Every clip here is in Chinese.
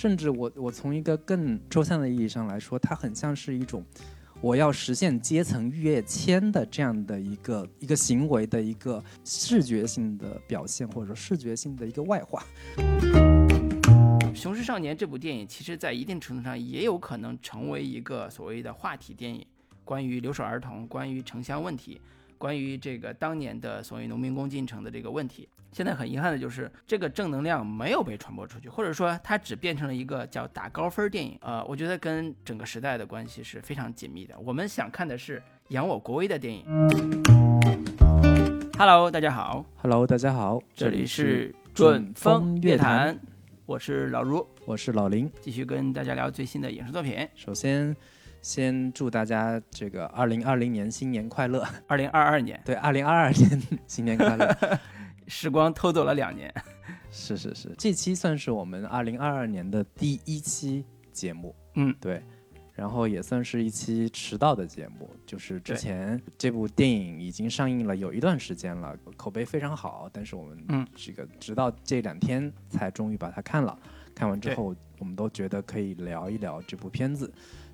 甚至我我从一个更抽象的意义上来说，它很像是一种我要实现阶层跃迁的这样的一个一个行为的一个视觉性的表现，或者说视觉性的一个外化。《雄狮少年》这部电影，其实在一定程度上也有可能成为一个所谓的话题电影，关于留守儿童，关于城乡问题，关于这个当年的所谓农民工进城的这个问题。现在很遗憾的就是，这个正能量没有被传播出去，或者说它只变成了一个叫打高分电影。呃，我觉得跟整个时代的关系是非常紧密的。我们想看的是扬我国威的电影。Hello，大家好。Hello，大家好。这里是准风乐坛。我是老卢，我是老林，继续跟大家聊最新的影视作品。首先，先祝大家这个二零二零年新年快乐。二零二二年，对，二零二二年新年快乐。时光偷走了两年。是是是，这期算是我们二零二二年的第一期节目。嗯，对。然后也算是一期迟到的节目，就是之前这部电影已经上映了有一段时间了，口碑非常好，但是我们这个直到这两天才终于把它看了。看完之后，我们都觉得可以聊一聊这部片子。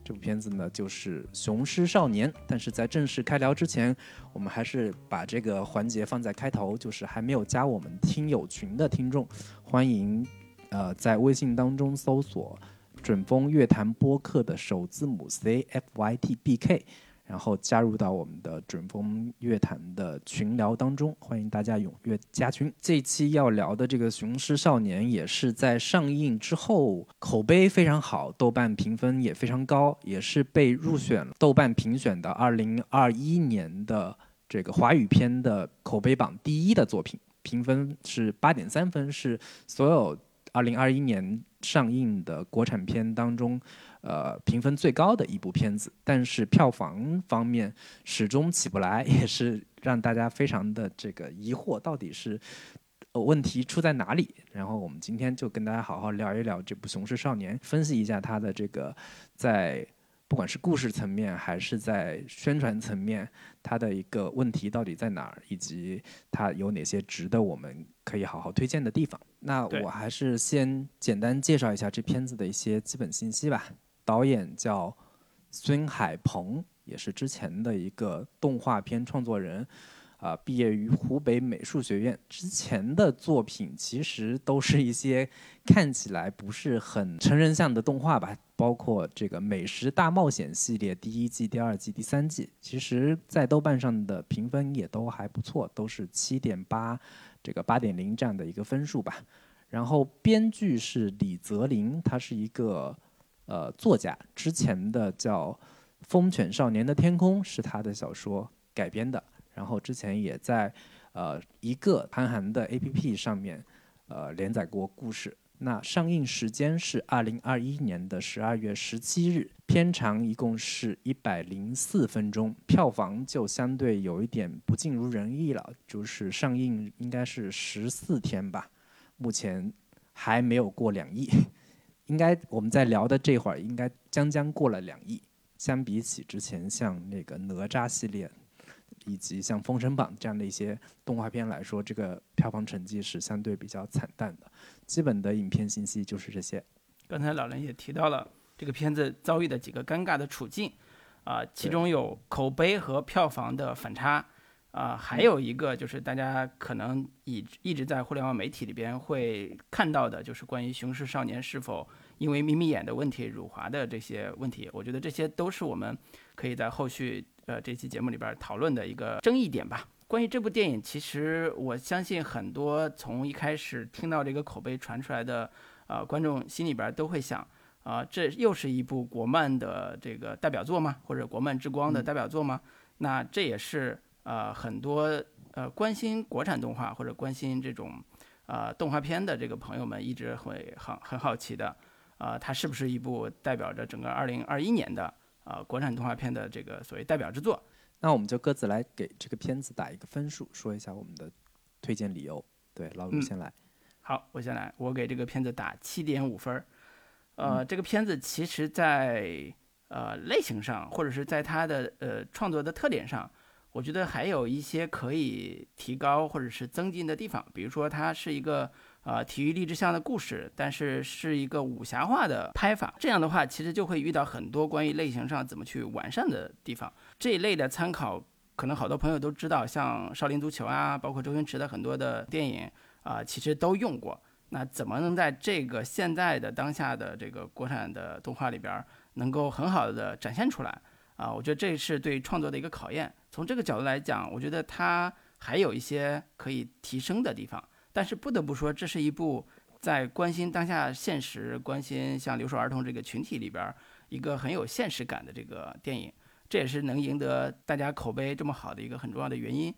这部片子呢就是《雄狮少年》，但是在正式开聊之前，我们还是把这个环节放在开头，就是还没有加我们听友群的听众，欢迎呃在微信当中搜索。准风乐坛播客的首字母 C F Y T B K，然后加入到我们的准风乐坛的群聊当中，欢迎大家踊跃加群。这期要聊的这个《雄狮少年》也是在上映之后口碑非常好，豆瓣评分也非常高，也是被入选了豆瓣评选的二零二一年的这个华语片的口碑榜第一的作品，评分是八点三分，是所有二零二一年。上映的国产片当中，呃，评分最高的一部片子，但是票房方面始终起不来，也是让大家非常的这个疑惑，到底是问题出在哪里？然后我们今天就跟大家好好聊一聊这部《雄狮少年》，分析一下它的这个在。不管是故事层面还是在宣传层面，它的一个问题到底在哪儿，以及它有哪些值得我们可以好好推荐的地方？那我还是先简单介绍一下这片子的一些基本信息吧。导演叫孙海鹏，也是之前的一个动画片创作人。啊，毕业于湖北美术学院，之前的作品其实都是一些看起来不是很成人向的动画吧，包括这个《美食大冒险》系列第一季、第二季、第三季，其实在豆瓣上的评分也都还不错，都是七点八，这个八点零这样的一个分数吧。然后编剧是李泽林，他是一个呃作家，之前的叫《疯犬少年的天空》是他的小说改编的。然后之前也在，呃一个韩寒的 A P P 上面，呃连载过故事。那上映时间是二零二一年的十二月十七日，片长一共是一百零四分钟，票房就相对有一点不尽如人意了，就是上映应该是十四天吧，目前还没有过两亿，应该我们在聊的这会儿应该将将过了两亿。相比起之前像那个哪吒系列。以及像《封神榜》这样的一些动画片来说，这个票房成绩是相对比较惨淡的。基本的影片信息就是这些。刚才老人也提到了这个片子遭遇的几个尴尬的处境，啊，其中有口碑和票房的反差，啊，还有一个就是大家可能一一直在互联网媒体里边会看到的，就是关于《雄狮少年》是否因为眯眯眼的问题辱华的这些问题。我觉得这些都是我们可以在后续。呃，这期节目里边讨论的一个争议点吧。关于这部电影，其实我相信很多从一开始听到这个口碑传出来的，呃，观众心里边都会想，啊，这又是一部国漫的这个代表作吗？或者国漫之光的代表作吗？那这也是呃很多呃关心国产动画或者关心这种呃动画片的这个朋友们一直会很很好奇的，啊，它是不是一部代表着整个二零二一年的？呃，国产动画片的这个所谓代表之作，那我们就各自来给这个片子打一个分数，说一下我们的推荐理由。对，老卢先来。好，我先来，我给这个片子打七点五分儿。呃，这个片子其实，在呃类型上，或者是在它的呃创作的特点上，我觉得还有一些可以提高或者是增进的地方。比如说，它是一个呃体育励志向的故事，但是是一个武侠化的拍法。这样的话，其实就会遇到很多关于类型上怎么去完善的地方。这一类的参考，可能好多朋友都知道，像《少林足球》啊，包括周星驰的很多的电影啊，其实都用过。那怎么能在这个现在的当下的这个国产的动画里边，能够很好的展现出来啊？我觉得这是对创作的一个考验。从这个角度来讲，我觉得它还有一些可以提升的地方。但是不得不说，这是一部在关心当下现实、关心像留守儿童这个群体里边一个很有现实感的这个电影。这也是能赢得大家口碑这么好的一个很重要的原因。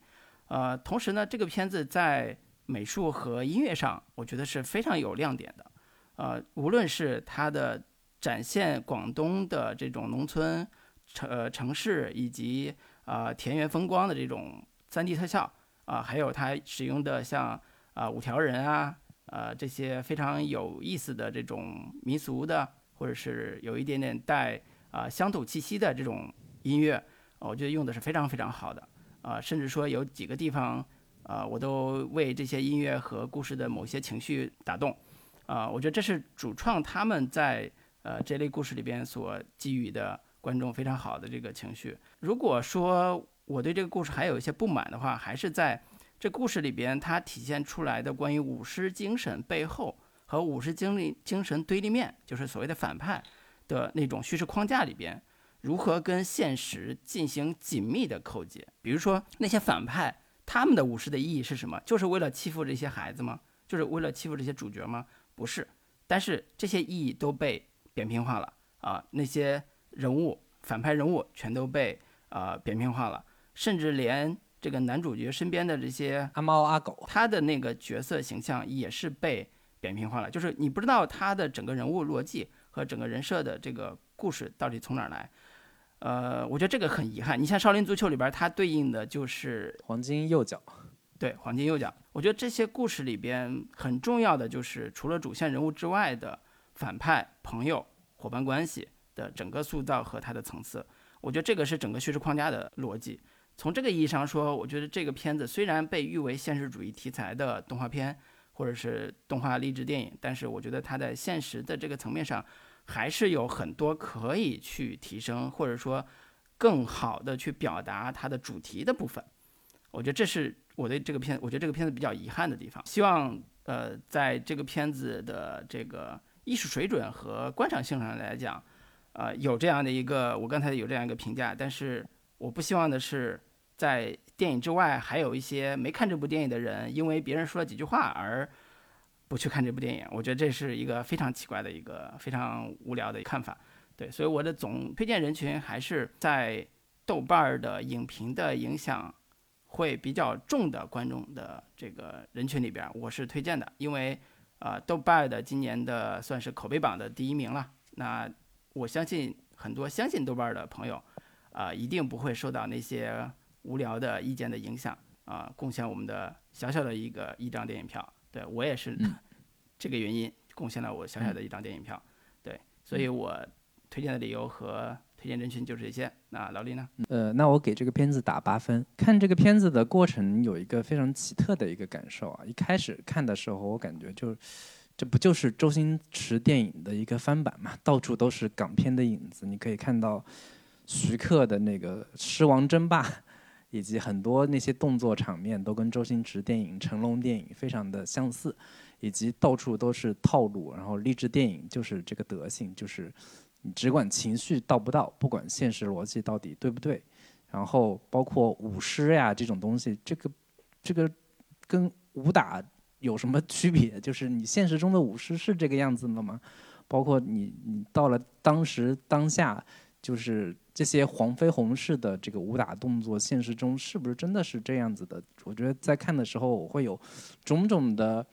呃，同时呢，这个片子在美术和音乐上，我觉得是非常有亮点的。呃，无论是它的展现广东的这种农村、城呃城市以及啊田园风光的这种 3D 特效啊，还有它使用的像。啊，五条人啊，呃，这些非常有意思的这种民俗的，或者是有一点点带啊乡土气息的这种音乐，我觉得用的是非常非常好的。啊，甚至说有几个地方，啊，我都为这些音乐和故事的某些情绪打动。啊，我觉得这是主创他们在呃这类故事里边所给予的观众非常好的这个情绪。如果说我对这个故事还有一些不满的话，还是在。这故事里边，它体现出来的关于武士精神背后和武士精力精神对立面，就是所谓的反派的那种叙事框架里边，如何跟现实进行紧密的扣结？比如说那些反派，他们的武士的意义是什么？就是为了欺负这些孩子吗？就是为了欺负这些主角吗？不是。但是这些意义都被扁平化了啊！那些人物反派人物全都被呃扁平化了，甚至连。这个男主角身边的这些阿猫阿狗，他的那个角色形象也是被扁平化了，就是你不知道他的整个人物逻辑和整个人设的这个故事到底从哪儿来。呃，我觉得这个很遗憾。你像《少林足球》里边，它对应的就是黄金右脚，对，黄金右脚。我觉得这些故事里边很重要的就是除了主线人物之外的反派、朋友、伙伴关系的整个塑造和它的层次。我觉得这个是整个叙事框架的逻辑。从这个意义上说，我觉得这个片子虽然被誉为现实主义题材的动画片，或者是动画励志电影，但是我觉得它在现实的这个层面上，还是有很多可以去提升，或者说更好的去表达它的主题的部分。我觉得这是我对这个片，我觉得这个片子比较遗憾的地方。希望呃，在这个片子的这个艺术水准和观赏性上来讲，呃，有这样的一个，我刚才有这样一个评价，但是我不希望的是。在电影之外，还有一些没看这部电影的人，因为别人说了几句话而不去看这部电影。我觉得这是一个非常奇怪的一个非常无聊的看法。对，所以我的总推荐人群还是在豆瓣儿的影评的影响会比较重的观众的这个人群里边，我是推荐的。因为啊，豆瓣儿的今年的算是口碑榜的第一名了。那我相信很多相信豆瓣儿的朋友啊，一定不会受到那些。无聊的意见的影响啊，贡献我们的小小的一个一张电影票。对我也是 这个原因，贡献了我小小的一张电影票。对，所以我推荐的理由和推荐人群就是这些。那老李呢？呃，那我给这个片子打八分。看这个片子的过程有一个非常奇特的一个感受啊，一开始看的时候，我感觉就这不就是周星驰电影的一个翻版嘛？到处都是港片的影子，你可以看到徐克的那个《狮王争霸》。以及很多那些动作场面都跟周星驰电影、成龙电影非常的相似，以及到处都是套路，然后励志电影就是这个德性，就是你只管情绪到不到，不管现实逻辑到底对不对，然后包括舞狮呀这种东西，这个这个跟武打有什么区别？就是你现实中的舞狮是这个样子的吗？包括你你到了当时当下。就是这些黄飞鸿式的这个武打动作，现实中是不是真的是这样子的？我觉得在看的时候，我会有种种的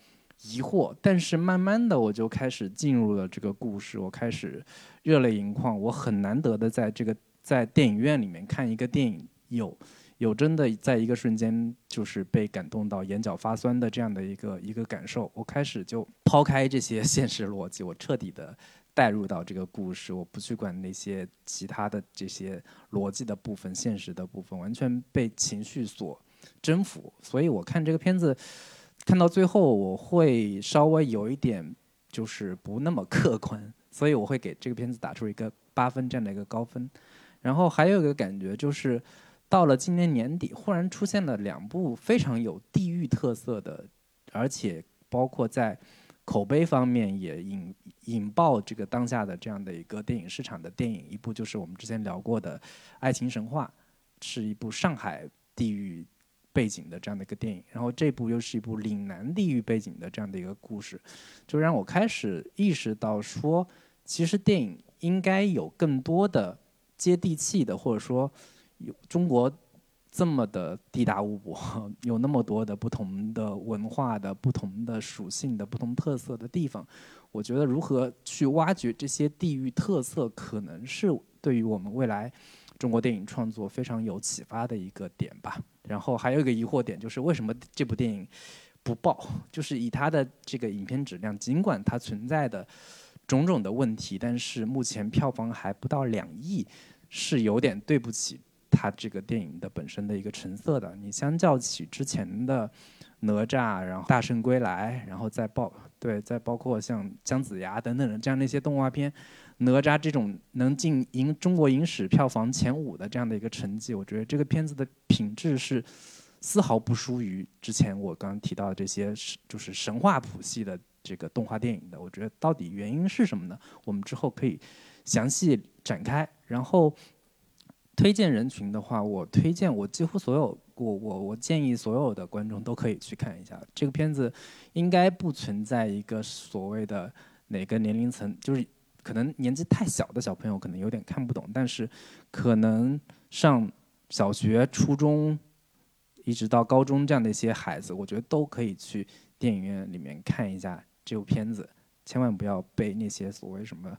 疑惑。但是慢慢的，我就开始进入了这个故事，我开始热泪盈眶。我很难得的在这个在电影院里面看一个电影，有有真的在一个瞬间就是被感动到眼角发酸的这样的一个一个感受。我开始就抛开这些 现实逻辑，我彻底的。带入到这个故事，我不去管那些其他的这些逻辑的部分、现实的部分，完全被情绪所征服。所以我看这个片子，看到最后我会稍微有一点就是不那么客观，所以我会给这个片子打出一个八分这样的一个高分。然后还有一个感觉就是，到了今年年底，忽然出现了两部非常有地域特色的，而且包括在口碑方面也引引爆这个当下的这样的一个电影市场的电影。一部就是我们之前聊过的《爱情神话》，是一部上海地域背景的这样的一个电影。然后这部又是一部岭南地域背景的这样的一个故事，就让我开始意识到说，其实电影应该有更多的。接地气的，或者说有中国这么的地大物博，有那么多的不同的文化的不同的属性的不同特色的地方，我觉得如何去挖掘这些地域特色，可能是对于我们未来中国电影创作非常有启发的一个点吧。然后还有一个疑惑点就是，为什么这部电影不爆？就是以它的这个影片质量，尽管它存在的。种种的问题，但是目前票房还不到两亿，是有点对不起它这个电影的本身的一个成色的。你相较起之前的哪吒，然后大圣归来，然后再包对，再包括像姜子牙等等的这样的一些动画片，哪吒这种能进影中国影史票房前五的这样的一个成绩，我觉得这个片子的品质是丝毫不输于之前我刚刚提到的这些就是神话谱系的。这个动画电影的，我觉得到底原因是什么呢？我们之后可以详细展开。然后推荐人群的话，我推荐我几乎所有，我我我建议所有的观众都可以去看一下这个片子。应该不存在一个所谓的哪个年龄层，就是可能年纪太小的小朋友可能有点看不懂，但是可能上小学、初中一直到高中这样的一些孩子，我觉得都可以去电影院里面看一下。这部片子千万不要被那些所谓什么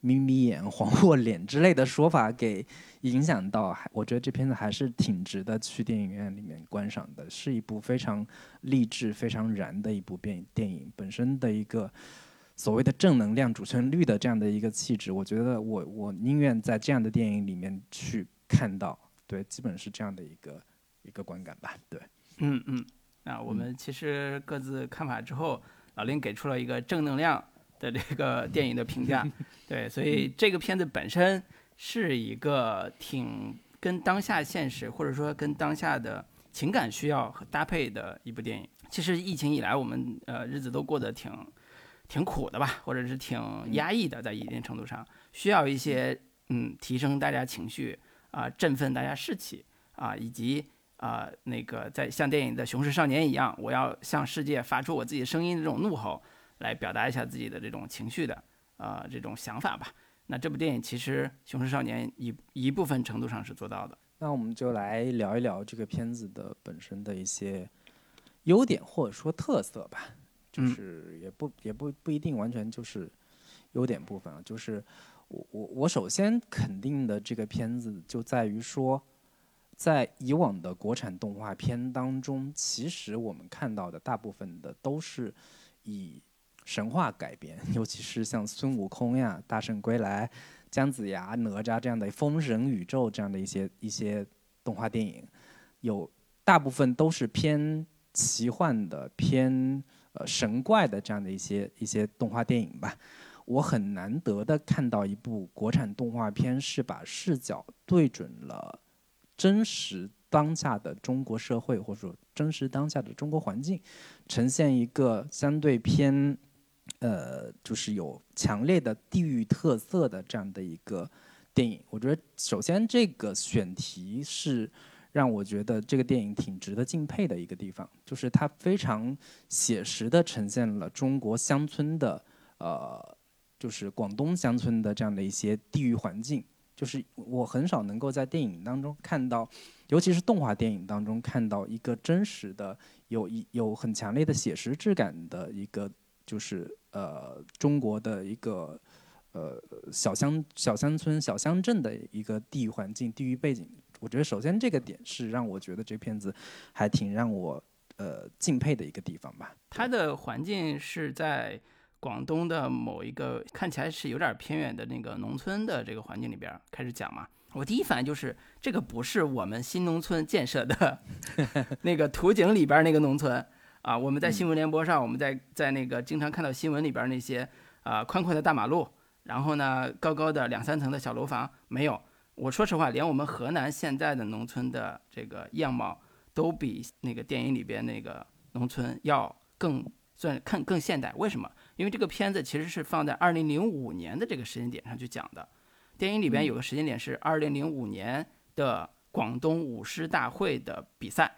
眯眯眼、黄祸脸之类的说法给影响到。还我觉得这片子还是挺值得去电影院里面观赏的，是一部非常励志、非常燃的一部电电影。本身的一个所谓的正能量、主旋律的这样的一个气质，我觉得我我宁愿在这样的电影里面去看到。对，基本是这样的一个一个观感吧。对，嗯嗯。那我们其实各自看法之后。老林给出了一个正能量的这个电影的评价，对，所以这个片子本身是一个挺跟当下现实或者说跟当下的情感需要和搭配的一部电影。其实疫情以来，我们呃日子都过得挺挺苦的吧，或者是挺压抑的，在一定程度上需要一些嗯提升大家情绪啊，振奋大家士气啊，以及。啊，那个在像电影的《雄狮少年》一样，我要向世界发出我自己声音的这种怒吼，来表达一下自己的这种情绪的，呃，这种想法吧。那这部电影其实《雄狮少年》一一部分程度上是做到的。那我们就来聊一聊这个片子的本身的一些优点或者说特色吧。就是也不也不不一定完全就是优点部分啊。就是我我我首先肯定的这个片子就在于说。在以往的国产动画片当中，其实我们看到的大部分的都是以神话改编，尤其是像孙悟空呀、大圣归来、姜子牙、哪吒这样的封神宇宙这样的一些一些动画电影，有大部分都是偏奇幻的、偏呃神怪的这样的一些一些动画电影吧。我很难得的看到一部国产动画片是把视角对准了。真实当下的中国社会，或者说真实当下的中国环境，呈现一个相对偏，呃，就是有强烈的地域特色的这样的一个电影。我觉得，首先这个选题是让我觉得这个电影挺值得敬佩的一个地方，就是它非常写实的呈现了中国乡村的，呃，就是广东乡村的这样的一些地域环境。就是我很少能够在电影当中看到，尤其是动画电影当中看到一个真实的、有一有很强烈的写实质感的一个，就是呃中国的一个呃小乡小乡村小乡镇的一个地域环境、地域背景。我觉得首先这个点是让我觉得这片子还挺让我呃敬佩的一个地方吧。它的环境是在。广东的某一个看起来是有点偏远的那个农村的这个环境里边开始讲嘛，我第一反应就是这个不是我们新农村建设的 那个图景里边那个农村啊，我们在新闻联播上，我们在在那个经常看到新闻里边那些啊宽阔的大马路，然后呢高高的两三层的小楼房，没有。我说实话，连我们河南现在的农村的这个样貌，都比那个电影里边那个农村要更算更更现代。为什么？因为这个片子其实是放在二零零五年的这个时间点上去讲的。电影里边有个时间点是二零零五年的广东舞狮大会的比赛，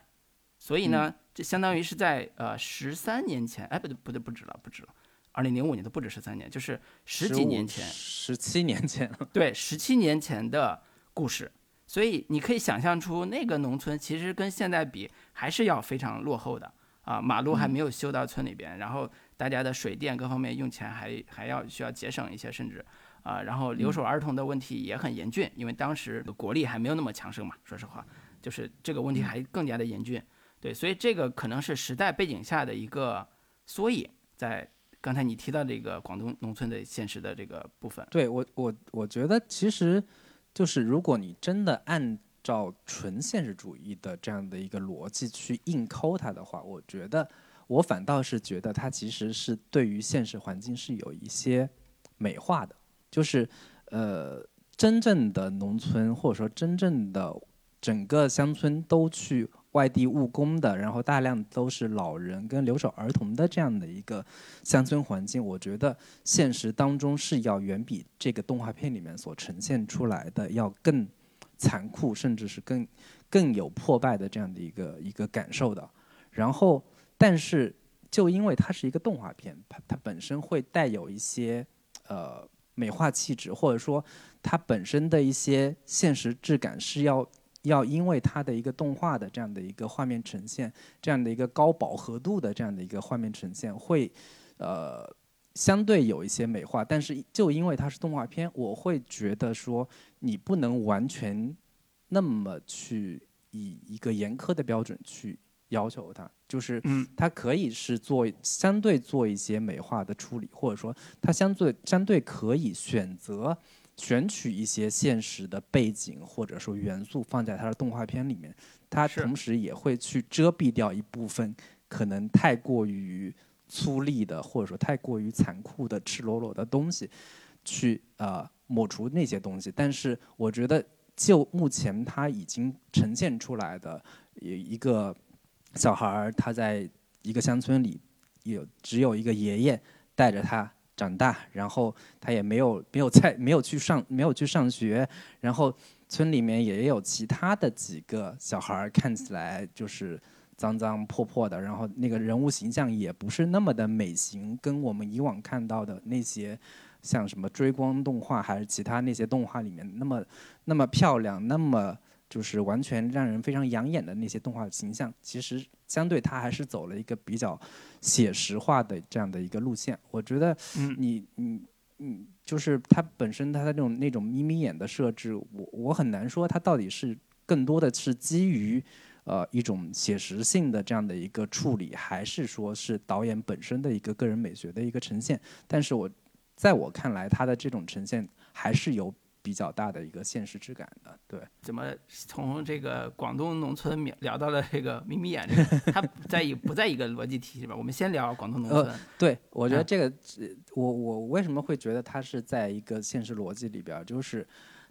所以呢，这相当于是在呃十三年前，哎，不对不对，不止了，不止了。二零零五年都不止十三年，就是十几年前，十七年前了。对，十七年前的。故事，所以你可以想象出那个农村其实跟现在比还是要非常落后的啊，马路还没有修到村里边，然后大家的水电各方面用钱还还要需要节省一些，甚至啊，然后留守儿童的问题也很严峻，因为当时国力还没有那么强盛嘛，说实话，就是这个问题还更加的严峻。对，所以这个可能是时代背景下的一个缩影，在刚才你提到这个广东农村的现实的这个部分。对我我我觉得其实。就是如果你真的按照纯现实主义的这样的一个逻辑去硬抠它的话，我觉得我反倒是觉得它其实是对于现实环境是有一些美化的。就是呃，真正的农村或者说真正的整个乡村都去。外地务工的，然后大量都是老人跟留守儿童的这样的一个乡村环境，我觉得现实当中是要远比这个动画片里面所呈现出来的要更残酷，甚至是更更有破败的这样的一个一个感受的。然后，但是就因为它是一个动画片，它它本身会带有一些呃美化气质，或者说它本身的一些现实质感是要。要因为它的一个动画的这样的一个画面呈现，这样的一个高饱和度的这样的一个画面呈现，会，呃，相对有一些美化。但是就因为它是动画片，我会觉得说你不能完全那么去以一个严苛的标准去要求它，就是它可以是做相对做一些美化的处理，或者说它相对相对可以选择。选取一些现实的背景或者说元素放在他的动画片里面，他同时也会去遮蔽掉一部分可能太过于粗粝的或者说太过于残酷的赤裸裸的东西，去呃抹除那些东西。但是我觉得，就目前他已经呈现出来的一个小孩儿，他在一个乡村里有只有一个爷爷带着他。长大，然后他也没有没有在没有去上没有去上学，然后村里面也有其他的几个小孩，看起来就是脏脏破破的，然后那个人物形象也不是那么的美型，跟我们以往看到的那些像什么追光动画还是其他那些动画里面那么那么漂亮，那么。就是完全让人非常养眼的那些动画形象，其实相对它还是走了一个比较写实化的这样的一个路线。我觉得，你你你，就是它本身它的那种那种眯眯眼的设置，我我很难说它到底是更多的是基于呃一种写实性的这样的一个处理，还是说是导演本身的一个个人美学的一个呈现。但是我在我看来，它的这种呈现还是有。比较大的一个现实质感的，对。怎么从这个广东农村聊到了这个眯眯眼？这个它在一不在一个逻辑体系吧？我们先聊广东农村。呃，对，我觉得这个，我我为什么会觉得它是在一个现实逻辑里边？就是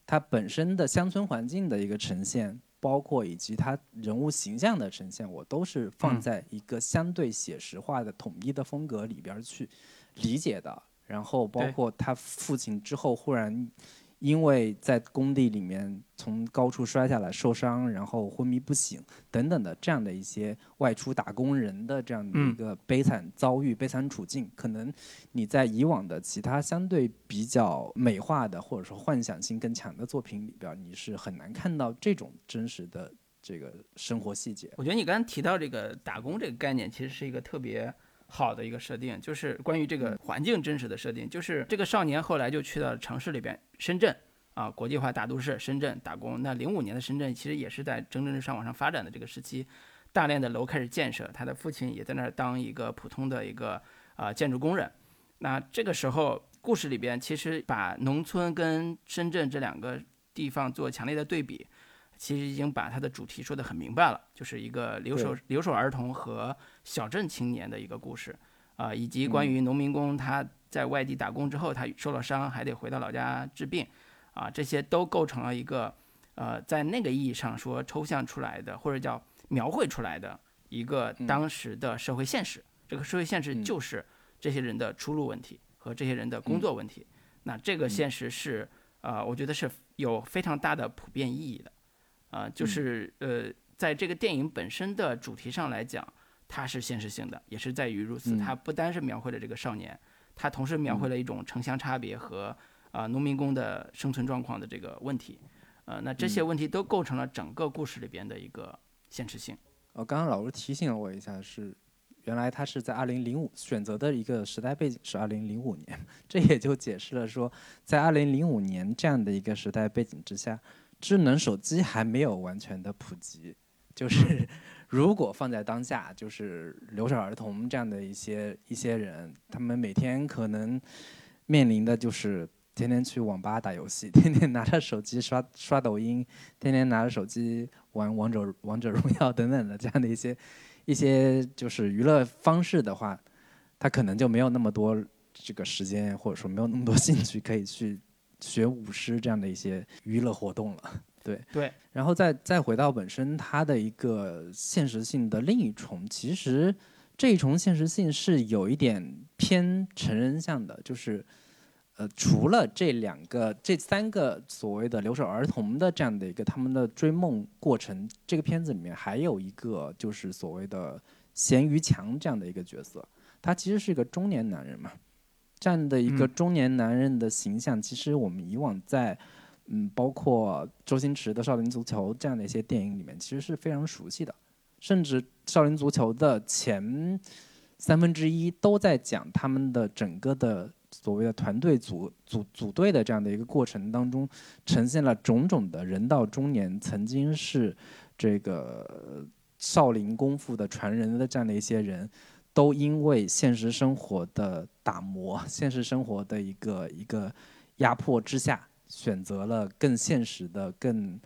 它本身的乡村环境的一个呈现，包括以及他人物形象的呈现，我都是放在一个相对写实化的统一的风格里边去理解的。然后包括他父亲之后忽然。因为在工地里面从高处摔下来受伤，然后昏迷不醒等等的这样的一些外出打工人的这样的一个悲惨遭遇、悲惨处境，可能你在以往的其他相对比较美化的或者说幻想性更强的作品里边，你是很难看到这种真实的这个生活细节。我觉得你刚刚提到这个打工这个概念，其实是一个特别。好的一个设定，就是关于这个环境真实的设定，就是这个少年后来就去到城市里边，深圳啊，国际化大都市深圳打工。那零五年的深圳其实也是在蒸蒸日上往上发展的这个时期，大量的楼开始建设，他的父亲也在那儿当一个普通的一个啊建筑工人。那这个时候故事里边其实把农村跟深圳这两个地方做强烈的对比。其实已经把它的主题说得很明白了，就是一个留守留守儿童和小镇青年的一个故事，啊，以及关于农民工他在外地打工之后，他受了伤还得回到老家治病，啊，这些都构成了一个，呃，在那个意义上说抽象出来的或者叫描绘出来的一个当时的社会现实。这个社会现实就是这些人的出路问题和这些人的工作问题。那这个现实是，呃，我觉得是有非常大的普遍意义的，啊，就是呃，在这个电影本身的主题上来讲，它是现实性的，也是在于如此。它不单是描绘了这个少年，它同时描绘了一种城乡差别和啊农民工的生存状况的这个问题，呃，那这些问题都构成了整个故事里边的一个现实性。哦，刚刚老师提醒了我一下是。原来他是在二零零五选择的一个时代背景是二零零五年，这也就解释了说，在二零零五年这样的一个时代背景之下，智能手机还没有完全的普及。就是 如果放在当下，就是留守儿童这样的一些一些人，他们每天可能面临的就是天天去网吧打游戏，天天拿着手机刷刷抖音，天天拿着手机玩王者王者荣耀等等的这样的一些。一些就是娱乐方式的话，他可能就没有那么多这个时间，或者说没有那么多兴趣可以去学舞狮这样的一些娱乐活动了。对对，然后再再回到本身它的一个现实性的另一重，其实这一重现实性是有一点偏成人向的，就是。呃，除了这两个、这三个所谓的留守儿童的这样的一个他们的追梦过程，这个片子里面还有一个就是所谓的咸鱼强这样的一个角色，他其实是一个中年男人嘛。这样的一个中年男人的形象，其实我们以往在嗯，包括周星驰的《少林足球》这样的一些电影里面，其实是非常熟悉的。甚至《少林足球》的前三分之一都在讲他们的整个的。所谓的团队组组组队的这样的一个过程当中，呈现了种种的人到中年曾经是这个少林功夫的传人的这样的一些人，都因为现实生活的打磨、现实生活的一个一个压迫之下，选择了更现实的、更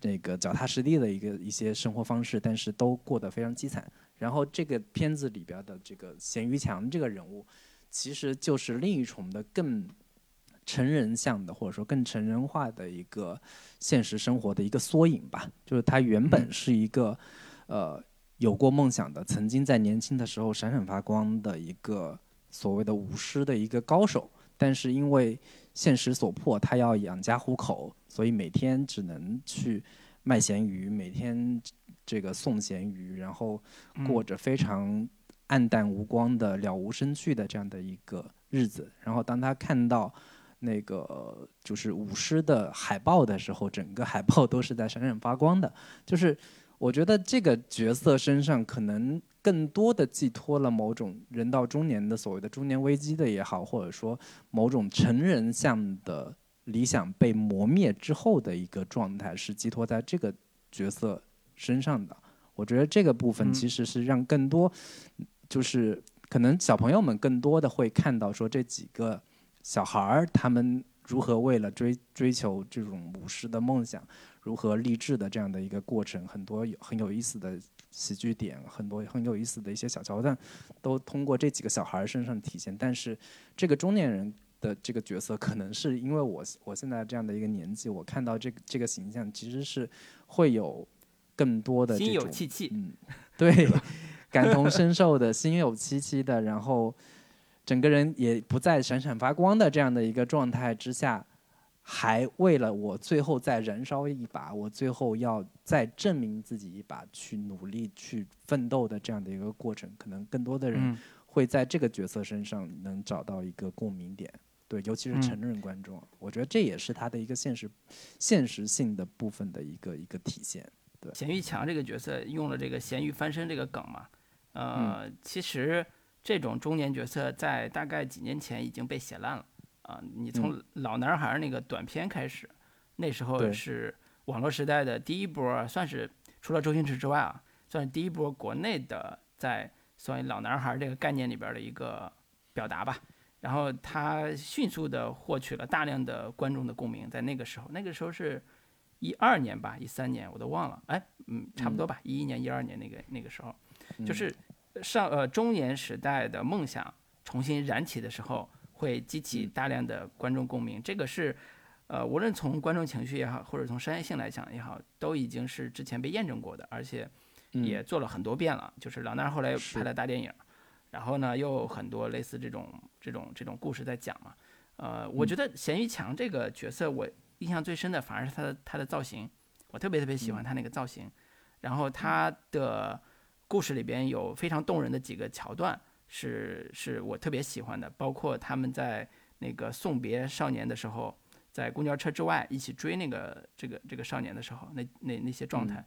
这个脚踏实地的一个一些生活方式，但是都过得非常凄惨。然后这个片子里边的这个咸鱼强这个人物。其实就是另一重的更成人向的，或者说更成人化的一个现实生活的一个缩影吧。就是他原本是一个呃有过梦想的，曾经在年轻的时候闪闪发光的一个所谓的舞狮的一个高手，但是因为现实所迫，他要养家糊口，所以每天只能去卖咸鱼，每天这个送咸鱼，然后过着非常。暗淡无光的、了无生趣的这样的一个日子，然后当他看到那个就是舞狮的海报的时候，整个海报都是在闪闪发光的。就是我觉得这个角色身上可能更多的寄托了某种人到中年的所谓的中年危机的也好，或者说某种成人向的理想被磨灭之后的一个状态，是寄托在这个角色身上的。我觉得这个部分其实是让更多。就是可能小朋友们更多的会看到说这几个小孩儿他们如何为了追追求这种舞狮的梦想，如何励志的这样的一个过程，很多有很有意思的喜剧点，很多很有意思的一些小桥段，都通过这几个小孩儿身上体现。但是这个中年人的这个角色，可能是因为我我现在这样的一个年纪，我看到这个这个形象，其实是会有更多的心有戚戚，嗯，对。感同身受的心有戚戚的，然后整个人也不再闪闪发光的这样的一个状态之下，还为了我最后再燃烧一把，我最后要再证明自己一把，去努力去奋斗的这样的一个过程，可能更多的人会在这个角色身上能找到一个共鸣点。对，尤其是成人观众，我觉得这也是他的一个现实、现实性的部分的一个一个体现。对，咸鱼强这个角色用了这个咸鱼翻身这个梗嘛。呃，其实这种中年角色在大概几年前已经被写烂了啊！你从老男孩那个短片开始，那时候是网络时代的第一波，算是除了周星驰之外啊，算是第一波国内的在所谓老男孩这个概念里边的一个表达吧。然后他迅速的获取了大量的观众的共鸣，在那个时候，那个时候是一二年吧，一三年我都忘了，哎，嗯，差不多吧，一一年、一二年那个那个时候，就是上呃中年时代的梦想重新燃起的时候，会激起大量的观众共鸣。这个是呃，无论从观众情绪也好，或者从商业性来讲也好，都已经是之前被验证过的，而且也做了很多遍了。就是老衲后来拍了大电影，然后呢，又很多类似这种这种这种故事在讲嘛。呃，我觉得咸鱼强这个角色我。印象最深的反而是他的他的造型，我特别特别喜欢他那个造型。然后他的故事里边有非常动人的几个桥段，是是我特别喜欢的，包括他们在那个送别少年的时候，在公交车之外一起追那个这个这个少年的时候，那那那些状态，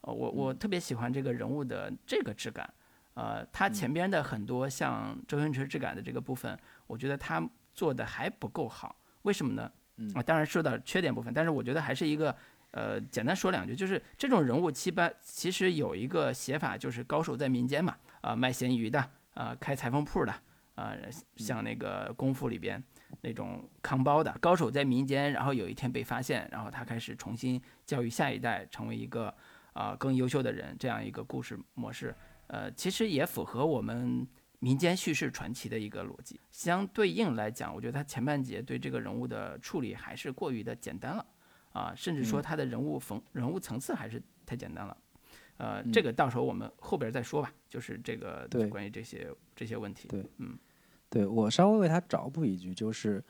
呃，我我特别喜欢这个人物的这个质感。呃，他前边的很多像周星驰质感的这个部分，我觉得他做的还不够好，为什么呢？啊，当然说到缺点部分，但是我觉得还是一个，呃，简单说两句，就是这种人物七八其实有一个写法，就是高手在民间嘛，啊，卖咸鱼的，啊，开裁缝铺的，啊，像那个功夫里边那种扛包的高手在民间，然后有一天被发现，然后他开始重新教育下一代，成为一个啊更优秀的人，这样一个故事模式，呃，其实也符合我们。民间叙事传奇的一个逻辑，相对应来讲，我觉得他前半节对这个人物的处理还是过于的简单了，啊，甚至说他的人物缝人物层次还是太简单了，呃，这个到时候我们后边再说吧，就是这个关于这些这些问题。对，嗯，对我稍微为他找补一句，就是，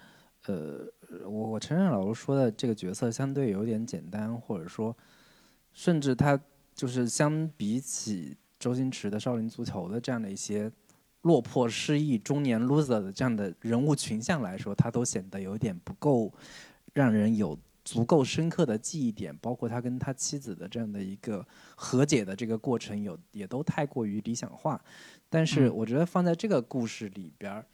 呃，我我承认老卢说的这个角色相对有点简单，或者说，甚至他就是相比起周星驰的《少林足球》的这样的一些。落魄失意中年 loser 的这样的人物群像来说，他都显得有点不够让人有足够深刻的记忆点，包括他跟他妻子的这样的一个和解的这个过程，有也都太过于理想化。但是我觉得放在这个故事里边，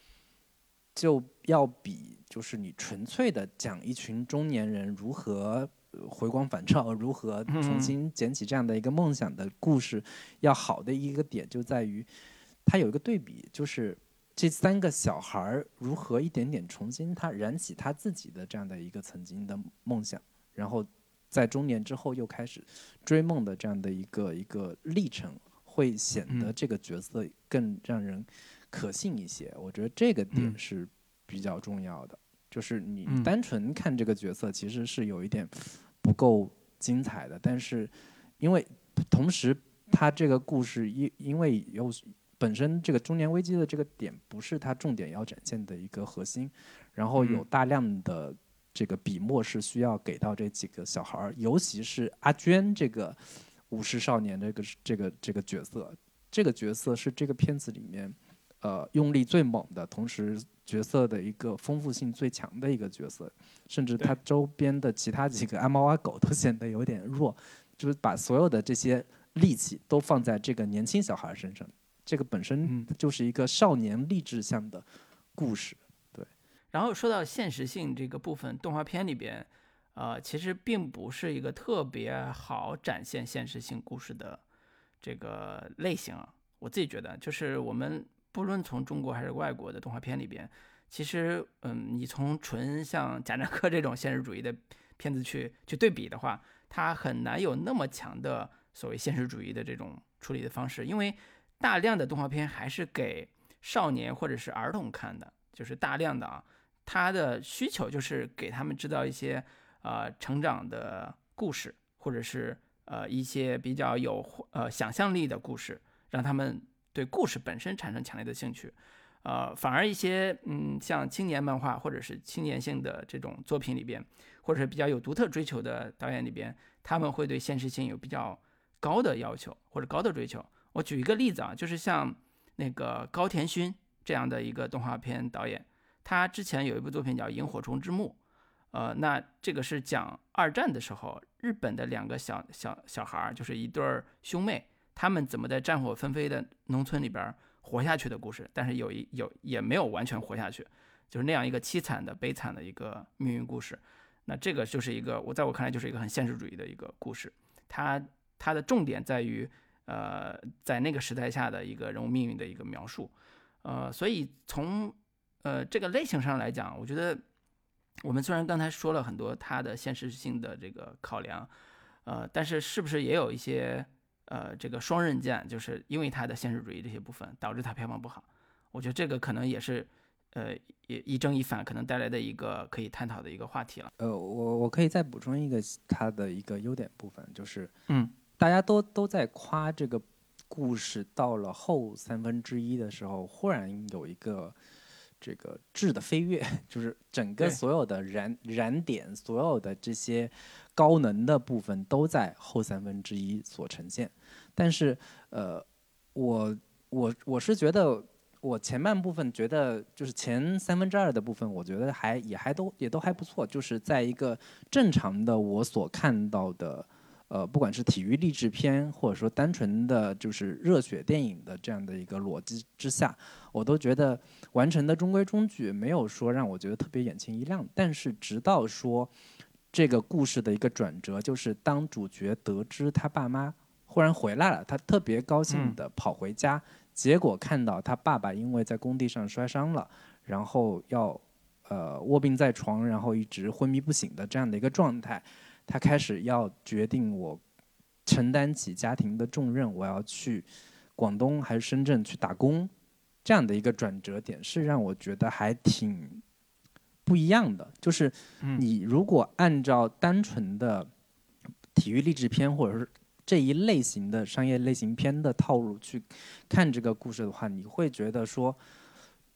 就要比就是你纯粹的讲一群中年人如何回光返照，如何重新捡起这样的一个梦想的故事要好的一个点，就在于。它有一个对比，就是这三个小孩儿如何一点点重新他燃起他自己的这样的一个曾经的梦想，然后在中年之后又开始追梦的这样的一个一个历程，会显得这个角色更让人可信一些。我觉得这个点是比较重要的，就是你单纯看这个角色其实是有一点不够精彩的，但是因为同时他这个故事因因为有。本身这个中年危机的这个点不是他重点要展现的一个核心，然后有大量的这个笔墨是需要给到这几个小孩儿，尤其是阿娟这个武士少年这个这个这个角色，这个角色是这个片子里面呃用力最猛的，同时角色的一个丰富性最强的一个角色，甚至他周边的其他几个阿猫阿狗都显得有点弱，就是把所有的这些力气都放在这个年轻小孩身上。这个本身就是一个少年励志向的故事，对。然后说到现实性这个部分，动画片里边，呃，其实并不是一个特别好展现现实性故事的这个类型啊。我自己觉得，就是我们不论从中国还是外国的动画片里边，其实，嗯，你从纯像贾樟柯这种现实主义的片子去去对比的话，它很难有那么强的所谓现实主义的这种处理的方式，因为。大量的动画片还是给少年或者是儿童看的，就是大量的啊，他的需求就是给他们制造一些呃成长的故事，或者是呃一些比较有呃想象力的故事，让他们对故事本身产生强烈的兴趣。呃，反而一些嗯像青年漫画或者是青年性的这种作品里边，或者是比较有独特追求的导演里边，他们会对现实性有比较高的要求或者高的追求。我举一个例子啊，就是像那个高田勋这样的一个动画片导演，他之前有一部作品叫《萤火虫之墓》，呃，那这个是讲二战的时候日本的两个小小小孩儿，就是一对兄妹，他们怎么在战火纷飞的农村里边活下去的故事。但是有一有也没有完全活下去，就是那样一个凄惨的悲惨的一个命运故事。那这个就是一个我在我看来就是一个很现实主义的一个故事，它它的重点在于。呃，在那个时代下的一个人物命运的一个描述，呃，所以从呃这个类型上来讲，我觉得我们虽然刚才说了很多它的现实性的这个考量，呃，但是是不是也有一些呃这个双刃剑，就是因为它的现实主义这些部分导致它票房不好？我觉得这个可能也是呃也一正一反可能带来的一个可以探讨的一个话题了。呃，我我可以再补充一个它的一个优点部分，就是嗯，大家都都在夸这个故事到了后三分之一的时候，忽然有一个。这个质的飞跃，就是整个所有的燃燃点，所有的这些高能的部分都在后三分之一所呈现。但是，呃，我我我是觉得，我前半部分觉得就是前三分之二的部分，我觉得还也还都也都还不错，就是在一个正常的我所看到的。呃，不管是体育励志片，或者说单纯的就是热血电影的这样的一个逻辑之下，我都觉得完成的中规中矩，没有说让我觉得特别眼前一亮。但是直到说这个故事的一个转折，就是当主角得知他爸妈忽然回来了，他特别高兴的跑回家，结果看到他爸爸因为在工地上摔伤了，然后要呃卧病在床，然后一直昏迷不醒的这样的一个状态。他开始要决定我承担起家庭的重任，我要去广东还是深圳去打工，这样的一个转折点是让我觉得还挺不一样的。就是你如果按照单纯的体育励志片或者是这一类型的商业类型片的套路去看这个故事的话，你会觉得说，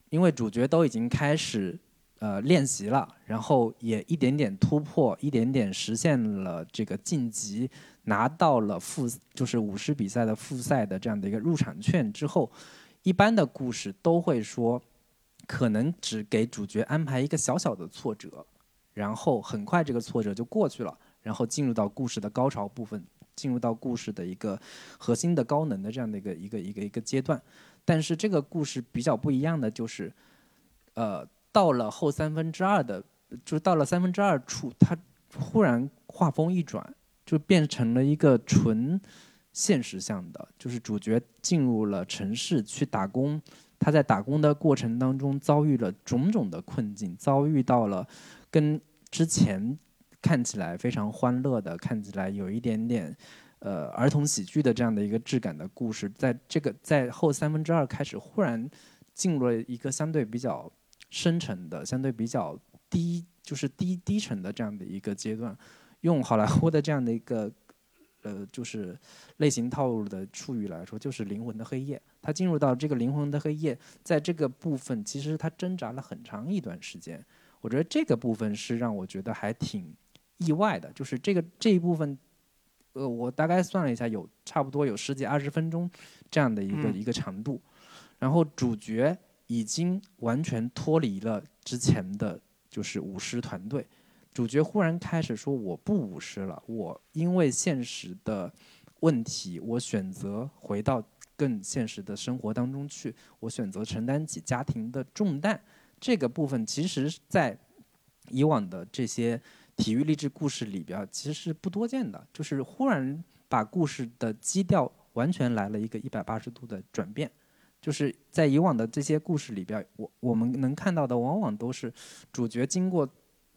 因为主角都已经开始。呃，练习了，然后也一点点突破，一点点实现了这个晋级，拿到了复就是舞狮比赛的复赛的这样的一个入场券之后，一般的故事都会说，可能只给主角安排一个小小的挫折，然后很快这个挫折就过去了，然后进入到故事的高潮部分，进入到故事的一个核心的高能的这样的一个一个一个一个阶段。但是这个故事比较不一样的就是，呃。到了后三分之二的，就到了三分之二处，他忽然画风一转，就变成了一个纯现实向的，就是主角进入了城市去打工，他在打工的过程当中遭遇了种种的困境，遭遇到了跟之前看起来非常欢乐的，看起来有一点点呃儿童喜剧的这样的一个质感的故事，在这个在后三分之二开始忽然进入了一个相对比较。深沉的，相对比较低，就是低低沉的这样的一个阶段，用好莱坞的这样的一个，呃，就是类型套路的术语来说，就是灵魂的黑夜。他进入到这个灵魂的黑夜，在这个部分，其实他挣扎了很长一段时间。我觉得这个部分是让我觉得还挺意外的，就是这个这一部分，呃，我大概算了一下，有差不多有十几二十分钟这样的一个一个长度，然后主角。已经完全脱离了之前的就是舞狮团队，主角忽然开始说我不舞狮了，我因为现实的问题，我选择回到更现实的生活当中去，我选择承担起家庭的重担。这个部分其实，在以往的这些体育励志故事里边，其实是不多见的，就是忽然把故事的基调完全来了一个一百八十度的转变。就是在以往的这些故事里边，我我们能看到的往往都是主角经过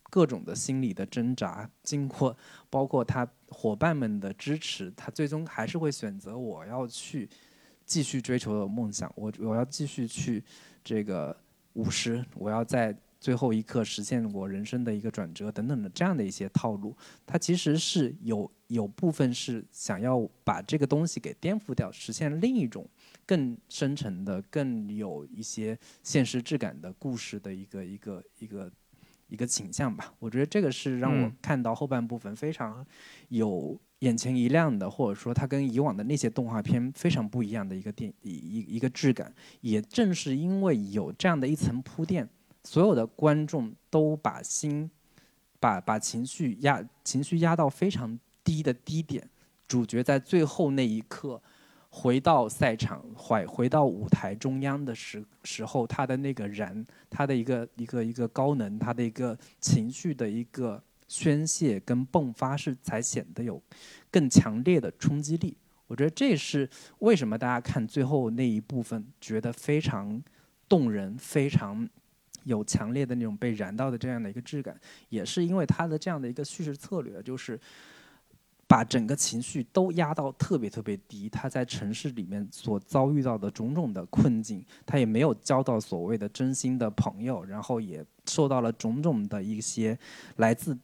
各种的心理的挣扎，经过包括他伙伴们的支持，他最终还是会选择我要去继续追求梦想，我我要继续去这个舞狮，我要在。最后一刻实现我人生的一个转折等等的这样的一些套路，它其实是有有部分是想要把这个东西给颠覆掉，实现另一种更深沉的、更有一些现实质感的故事的一个一个一个一个倾向吧。我觉得这个是让我看到后半部分非常有眼前一亮的，或者说它跟以往的那些动画片非常不一样的一个电一一一个质感。也正是因为有这样的一层铺垫。所有的观众都把心，把把情绪压情绪压到非常低的低点，主角在最后那一刻回到赛场，回回到舞台中央的时时候，他的那个燃，他的一个一个一个高能，他的一个情绪的一个宣泄跟迸发，是才显得有更强烈的冲击力。我觉得这是为什么大家看最后那一部分觉得非常动人，非常。有强烈的那种被燃到的这样的一个质感，也是因为他的这样的一个叙事策略，就是把整个情绪都压到特别特别低。他在城市里面所遭遇到的种种的困境，他也没有交到所谓的真心的朋友，然后也受到了种种的一些来自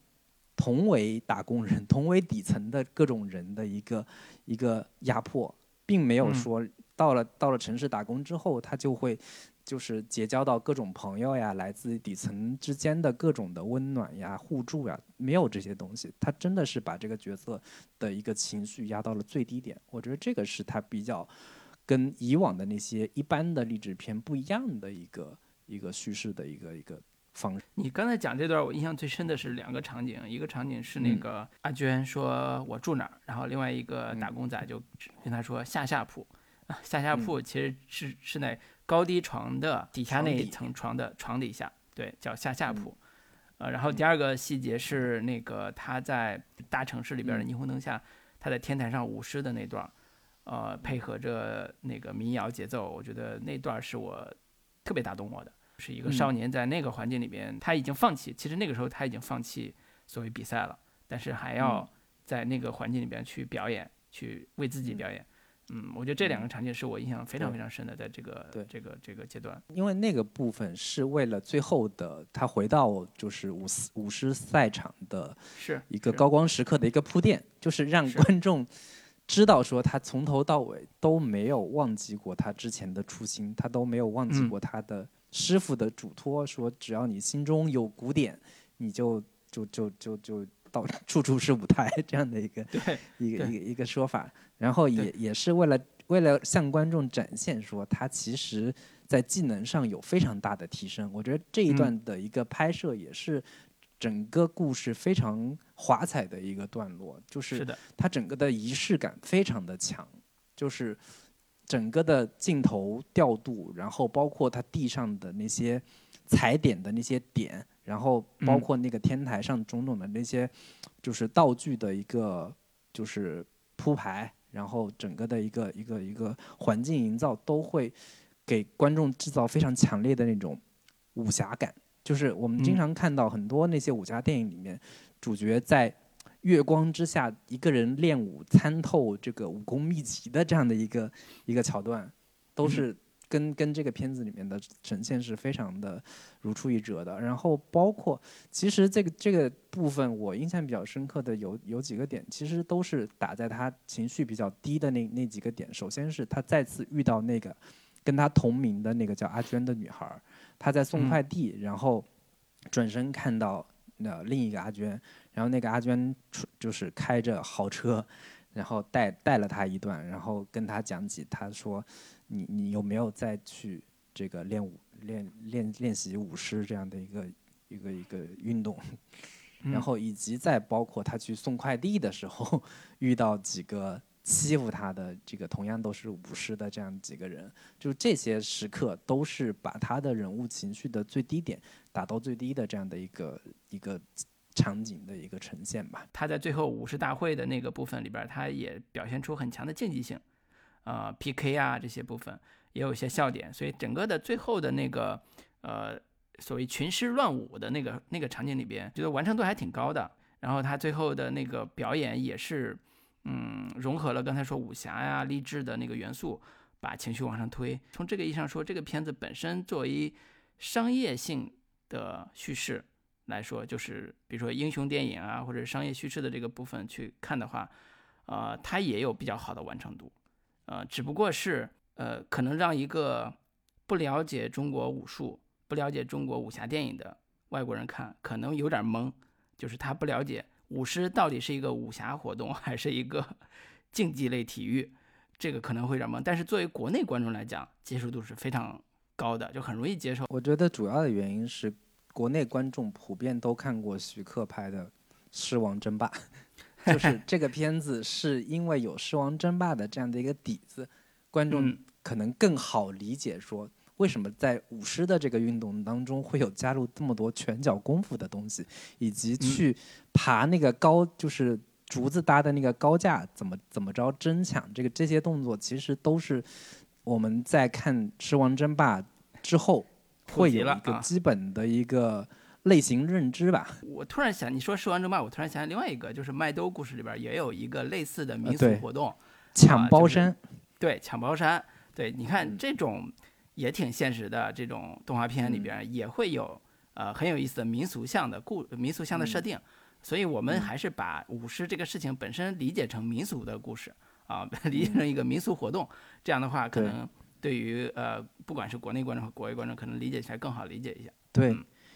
同为打工人、同为底层的各种人的一个一个压迫，并没有说到了到了城市打工之后，他就会。就是结交到各种朋友呀，来自底层之间的各种的温暖呀、互助呀，没有这些东西。他真的是把这个角色的一个情绪压到了最低点。我觉得这个是他比较跟以往的那些一般的励志片不一样的一个一个叙事的一个一个方式。你刚才讲这段，我印象最深的是两个场景，一个场景是那个阿娟说我住哪儿，然后另外一个打工仔就跟他说下下铺，下下铺其实是是在。高低床的底下那一层床的床底下，对，叫下下铺。呃，然后第二个细节是那个他在大城市里边的霓虹灯下，他在天台上舞狮的那段，呃，配合着那个民谣节奏，我觉得那段是我特别打动我的。是一个少年在那个环境里边，他已经放弃，其实那个时候他已经放弃所谓比赛了，但是还要在那个环境里边去表演，去为自己表演。嗯，我觉得这两个场景是我印象非常非常深的，在这个对。这个这个阶段，因为那个部分是为了最后的他回到就是舞舞狮赛场的，是一个高光时刻的一个铺垫，就是让观众知道说他从头到尾都没有忘记过他之前的初心，他都没有忘记过他的师傅的嘱托，说只要你心中有鼓点，你就就就就就。到 处处是舞台这样的一个一个一个一个说法，然后也也是为了为了向观众展现说他其实在技能上有非常大的提升。我觉得这一段的一个拍摄也是整个故事非常华彩的一个段落，就是它整个的仪式感非常的强，就是整个的镜头调度，然后包括它地上的那些踩点的那些点。然后包括那个天台上种种的那些，就是道具的一个就是铺排，然后整个的一个一个一个环境营造都会给观众制造非常强烈的那种武侠感。就是我们经常看到很多那些武侠电影里面，主角在月光之下一个人练武参透这个武功秘籍的这样的一个一个桥段，都是。跟跟这个片子里面的呈现是非常的如出一辙的，然后包括其实这个这个部分我印象比较深刻的有有几个点，其实都是打在他情绪比较低的那那几个点。首先是他再次遇到那个跟他同名的那个叫阿娟的女孩，他在送快递，然后转身看到那另一个阿娟，然后那个阿娟就是开着豪车，然后带带了他一段，然后跟他讲起，他说。你你有没有再去这个练武练练练习舞狮这样的一个一个一个运动，然后以及再包括他去送快递的时候 遇到几个欺负他的这个同样都是舞狮的这样几个人，就这些时刻都是把他的人物情绪的最低点打到最低的这样的一个一个场景的一个呈现吧。他在最后舞狮大会的那个部分里边，他也表现出很强的竞技性。呃，PK 啊这些部分也有一些笑点，所以整个的最后的那个呃所谓群狮乱舞的那个那个场景里边，觉得完成度还挺高的。然后他最后的那个表演也是，嗯，融合了刚才说武侠呀、励志的那个元素，把情绪往上推。从这个意义上说，这个片子本身作为商业性的叙事来说，就是比如说英雄电影啊或者商业叙事的这个部分去看的话，呃，它也有比较好的完成度。呃，只不过是呃，可能让一个不了解中国武术、不了解中国武侠电影的外国人看，可能有点懵，就是他不了解舞狮到底是一个武侠活动 还是一个竞技类体育，这个可能会有点懵。但是作为国内观众来讲，接受度是非常高的，就很容易接受。我觉得主要的原因是国内观众普遍都看过徐克拍的《狮王争霸》。就是 这个片子是因为有《狮王争霸》的这样的一个底子，观众可能更好理解说为什么在舞狮的这个运动当中会有加入这么多拳脚功夫的东西，以及去爬那个高就是竹子搭的那个高架怎么怎么着争抢这个这些动作，其实都是我们在看《狮王争霸》之后会有一个基本的一个类型认知吧。我突然想，你说《狮王争霸》，我突然想起另外一个，就是麦兜故事里边也有一个类似的民俗活动，抢包山。对，抢包山。对，你看这种也挺现实的，这种动画片里边也会有呃很有意思的民俗向的故民俗向的设定。所以我们还是把舞狮这个事情本身理解成民俗的故事啊，理解成一个民俗活动。这样的话，可能对于呃，不管是国内观众和国外观众，可能理解起来更好理解一下。对，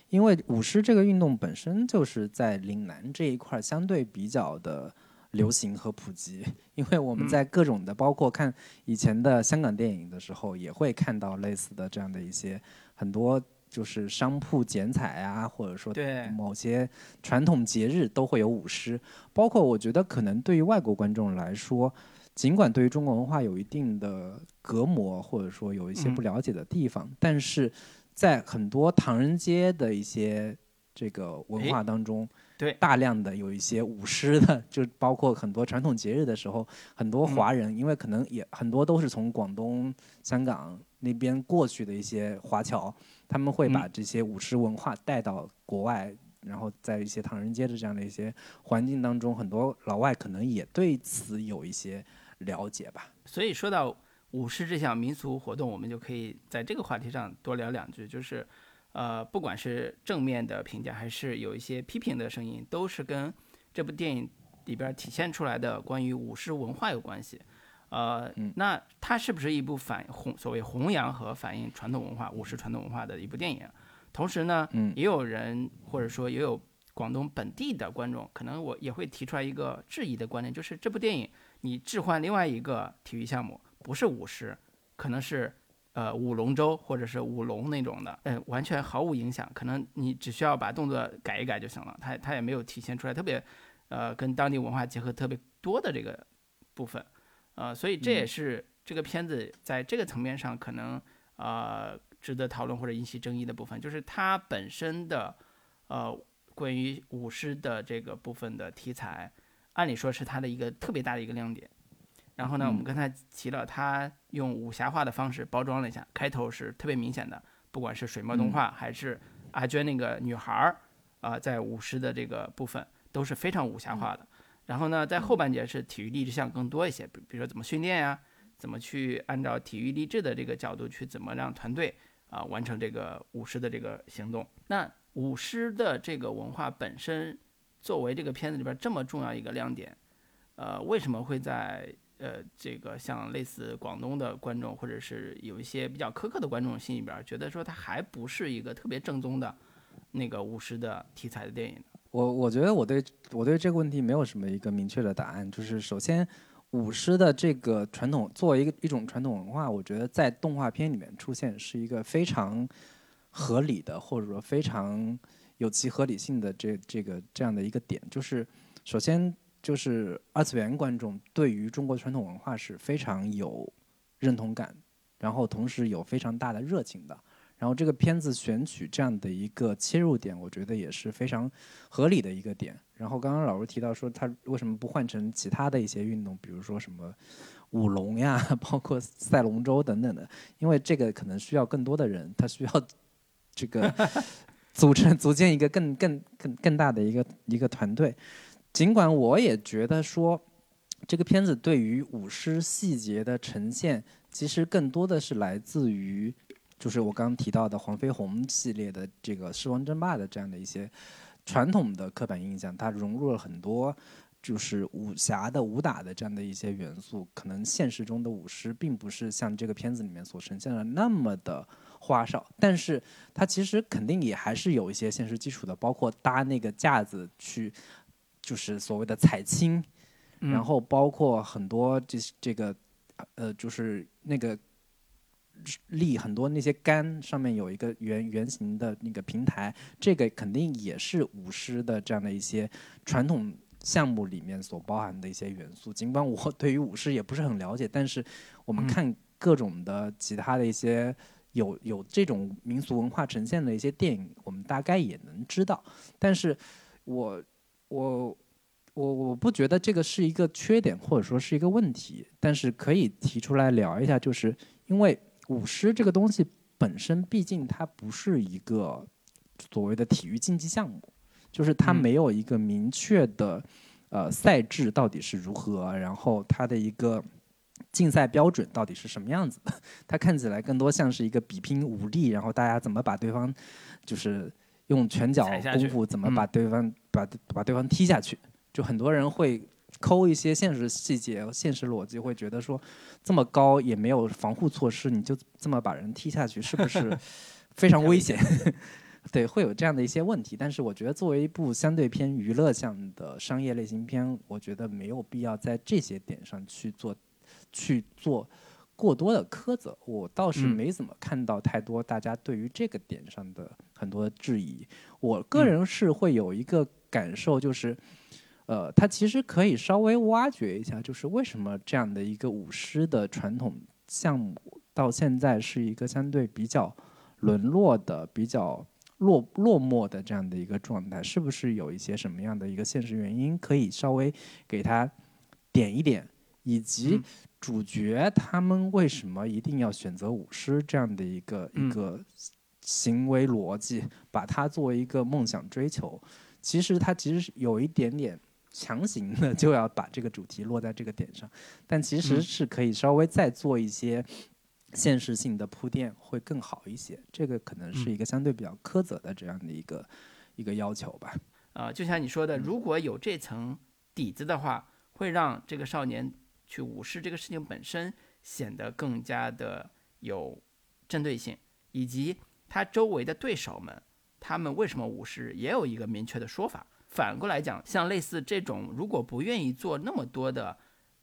因为舞狮这个运动本身就是在岭南这一块相对比较的流行和普及。因为我们在各种的，包括看以前的香港电影的时候，也会看到类似的这样的一些很多。就是商铺剪彩啊，或者说某些传统节日都会有舞狮，包括我觉得可能对于外国观众来说，尽管对于中国文化有一定的隔膜，或者说有一些不了解的地方，但是在很多唐人街的一些这个文化当中，对大量的有一些舞狮的，就包括很多传统节日的时候，很多华人，因为可能也很多都是从广东、香港那边过去的一些华侨。他们会把这些舞狮文化带到国外，然后在一些唐人街的这样的一些环境当中，很多老外可能也对此有一些了解吧。所以说到舞狮这项民俗活动，我们就可以在这个话题上多聊两句。就是，呃，不管是正面的评价，还是有一些批评的声音，都是跟这部电影里边体现出来的关于舞狮文化有关系。呃，那它是不是一部反弘所谓弘扬和反映传统文化、舞狮传统文化的一部电影？同时呢，也有人或者说也有广东本地的观众，可能我也会提出来一个质疑的观点，就是这部电影你置换另外一个体育项目，不是舞狮，可能是呃舞龙舟或者是舞龙那种的，呃，完全毫无影响，可能你只需要把动作改一改就行了，它它也没有体现出来特别呃跟当地文化结合特别多的这个部分。呃，所以这也是这个片子在这个层面上可能呃值得讨论或者引起争议的部分，就是它本身的呃关于舞狮的这个部分的题材，按理说是它的一个特别大的一个亮点。然后呢，我们刚才提了，他用武侠化的方式包装了一下，开头是特别明显的，不管是水墨动画还是阿娟那个女孩儿啊，在舞狮的这个部分都是非常武侠化的。然后呢，在后半节是体育励志项更多一些，比比如说怎么训练呀，怎么去按照体育励志的这个角度去怎么让团队啊完成这个舞狮的这个行动。那舞狮的这个文化本身作为这个片子里边这么重要一个亮点，呃，为什么会在呃这个像类似广东的观众或者是有一些比较苛刻的观众心里边觉得说它还不是一个特别正宗的那个舞狮的题材的电影？我我觉得我对我对这个问题没有什么一个明确的答案。就是首先，舞狮的这个传统作为一个一种传统文化，我觉得在动画片里面出现是一个非常合理的，或者说非常有其合理性的这这个这样的一个点。就是首先就是二次元观众对于中国传统文化是非常有认同感，然后同时有非常大的热情的。然后这个片子选取这样的一个切入点，我觉得也是非常合理的一个点。然后刚刚老师提到说，他为什么不换成其他的一些运动，比如说什么舞龙呀，包括赛龙舟等等的？因为这个可能需要更多的人，他需要这个 组成组建一个更更更更大的一个一个团队。尽管我也觉得说，这个片子对于舞狮细节的呈现，其实更多的是来自于。就是我刚刚提到的黄飞鸿系列的这个《狮王争霸》的这样的一些传统的刻板印象，它融入了很多就是武侠的武打的这样的一些元素。可能现实中的舞狮并不是像这个片子里面所呈现的那么的花哨，但是它其实肯定也还是有一些现实基础的，包括搭那个架子去，就是所谓的踩青，然后包括很多这这个呃，就是那个。立很多那些杆上面有一个圆圆形的那个平台，这个肯定也是舞狮的这样的一些传统项目里面所包含的一些元素。尽管我对于舞狮也不是很了解，但是我们看各种的其他的一些有有这种民俗文化呈现的一些电影，我们大概也能知道。但是我我我我不觉得这个是一个缺点或者说是一个问题，但是可以提出来聊一下，就是因为。舞狮这个东西本身毕竟它不是一个所谓的体育竞技项目，就是它没有一个明确的呃赛制到底是如何，然后它的一个竞赛标准到底是什么样子的，它看起来更多像是一个比拼武力，然后大家怎么把对方就是用拳脚功夫怎么把对方把把对方踢下去，就很多人会。抠一些现实细节、现实逻辑，会觉得说，这么高也没有防护措施，你就这么把人踢下去，是不是 非常危险？对，会有这样的一些问题。但是我觉得，作为一部相对偏娱乐向的商业类型片，我觉得没有必要在这些点上去做去做过多的苛责。我倒是没怎么看到太多大家对于这个点上的很多质疑。我个人是会有一个感受，就是。呃，他其实可以稍微挖掘一下，就是为什么这样的一个舞狮的传统项目到现在是一个相对比较沦落的、比较落落寞的这样的一个状态，是不是有一些什么样的一个现实原因可以稍微给他点一点，以及主角他们为什么一定要选择舞狮这样的一个一个行为逻辑，把它作为一个梦想追求，其实它其实是有一点点。强行的 就要把这个主题落在这个点上，但其实是可以稍微再做一些现实性的铺垫，会更好一些。这个可能是一个相对比较苛责的这样的一个一个要求吧。啊，就像你说的，如果有这层底子的话，会让这个少年去无视这个事情本身显得更加的有针对性，以及他周围的对手们，他们为什么武士也有一个明确的说法。反过来讲，像类似这种，如果不愿意做那么多的，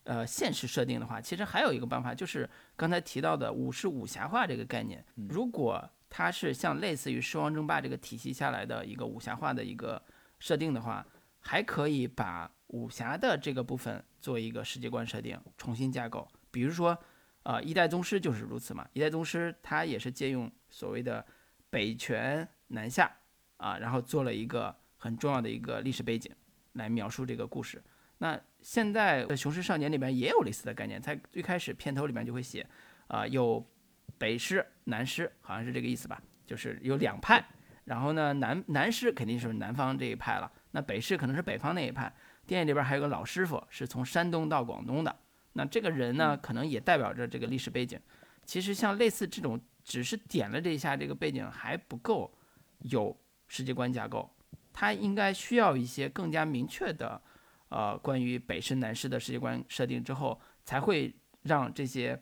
呃，现实设定的话，其实还有一个办法，就是刚才提到的武士武侠化这个概念。如果它是像类似于《狮王争霸》这个体系下来的一个武侠化的一个设定的话，还可以把武侠的这个部分做一个世界观设定，重新架构。比如说，呃，一代宗师就是如此嘛。一代宗师它也是借用所谓的北拳南下啊，然后做了一个。很重要的一个历史背景来描述这个故事。那现在的《雄狮少年》里边也有类似的概念，在最开始片头里面就会写，啊，有北狮、南狮，好像是这个意思吧？就是有两派。然后呢，南南狮肯定是南方这一派了，那北狮可能是北方那一派。电影里边还有个老师傅是从山东到广东的，那这个人呢，可能也代表着这个历史背景。其实像类似这种，只是点了这一下这个背景还不够有世界观架构。它应该需要一些更加明确的，呃，关于北师南师的世界观设定之后，才会让这些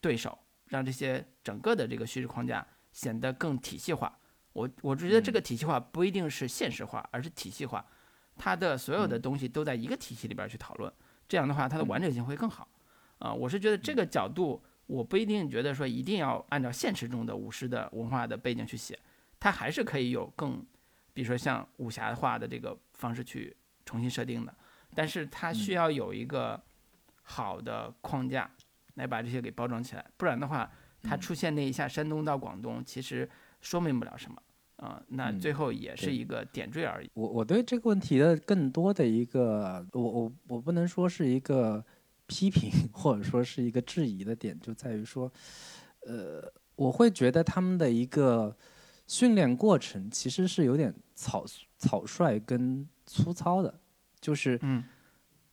对手，让这些整个的这个叙事框架显得更体系化。我我觉得这个体系化不一定是现实化，而是体系化，它的所有的东西都在一个体系里边去讨论，这样的话它的完整性会更好。啊，我是觉得这个角度，我不一定觉得说一定要按照现实中的武士的文化的背景去写，它还是可以有更。比如说像武侠化的这个方式去重新设定的，但是它需要有一个好的框架来把这些给包装起来，不然的话，它出现那一下山东到广东，其实说明不了什么啊，那最后也是一个点缀而已。我我对这个问题的更多的一个，我我我不能说是一个批评 或者说是一个质疑的点，就在于说，呃，我会觉得他们的一个。训练过程其实是有点草草率跟粗糙的，就是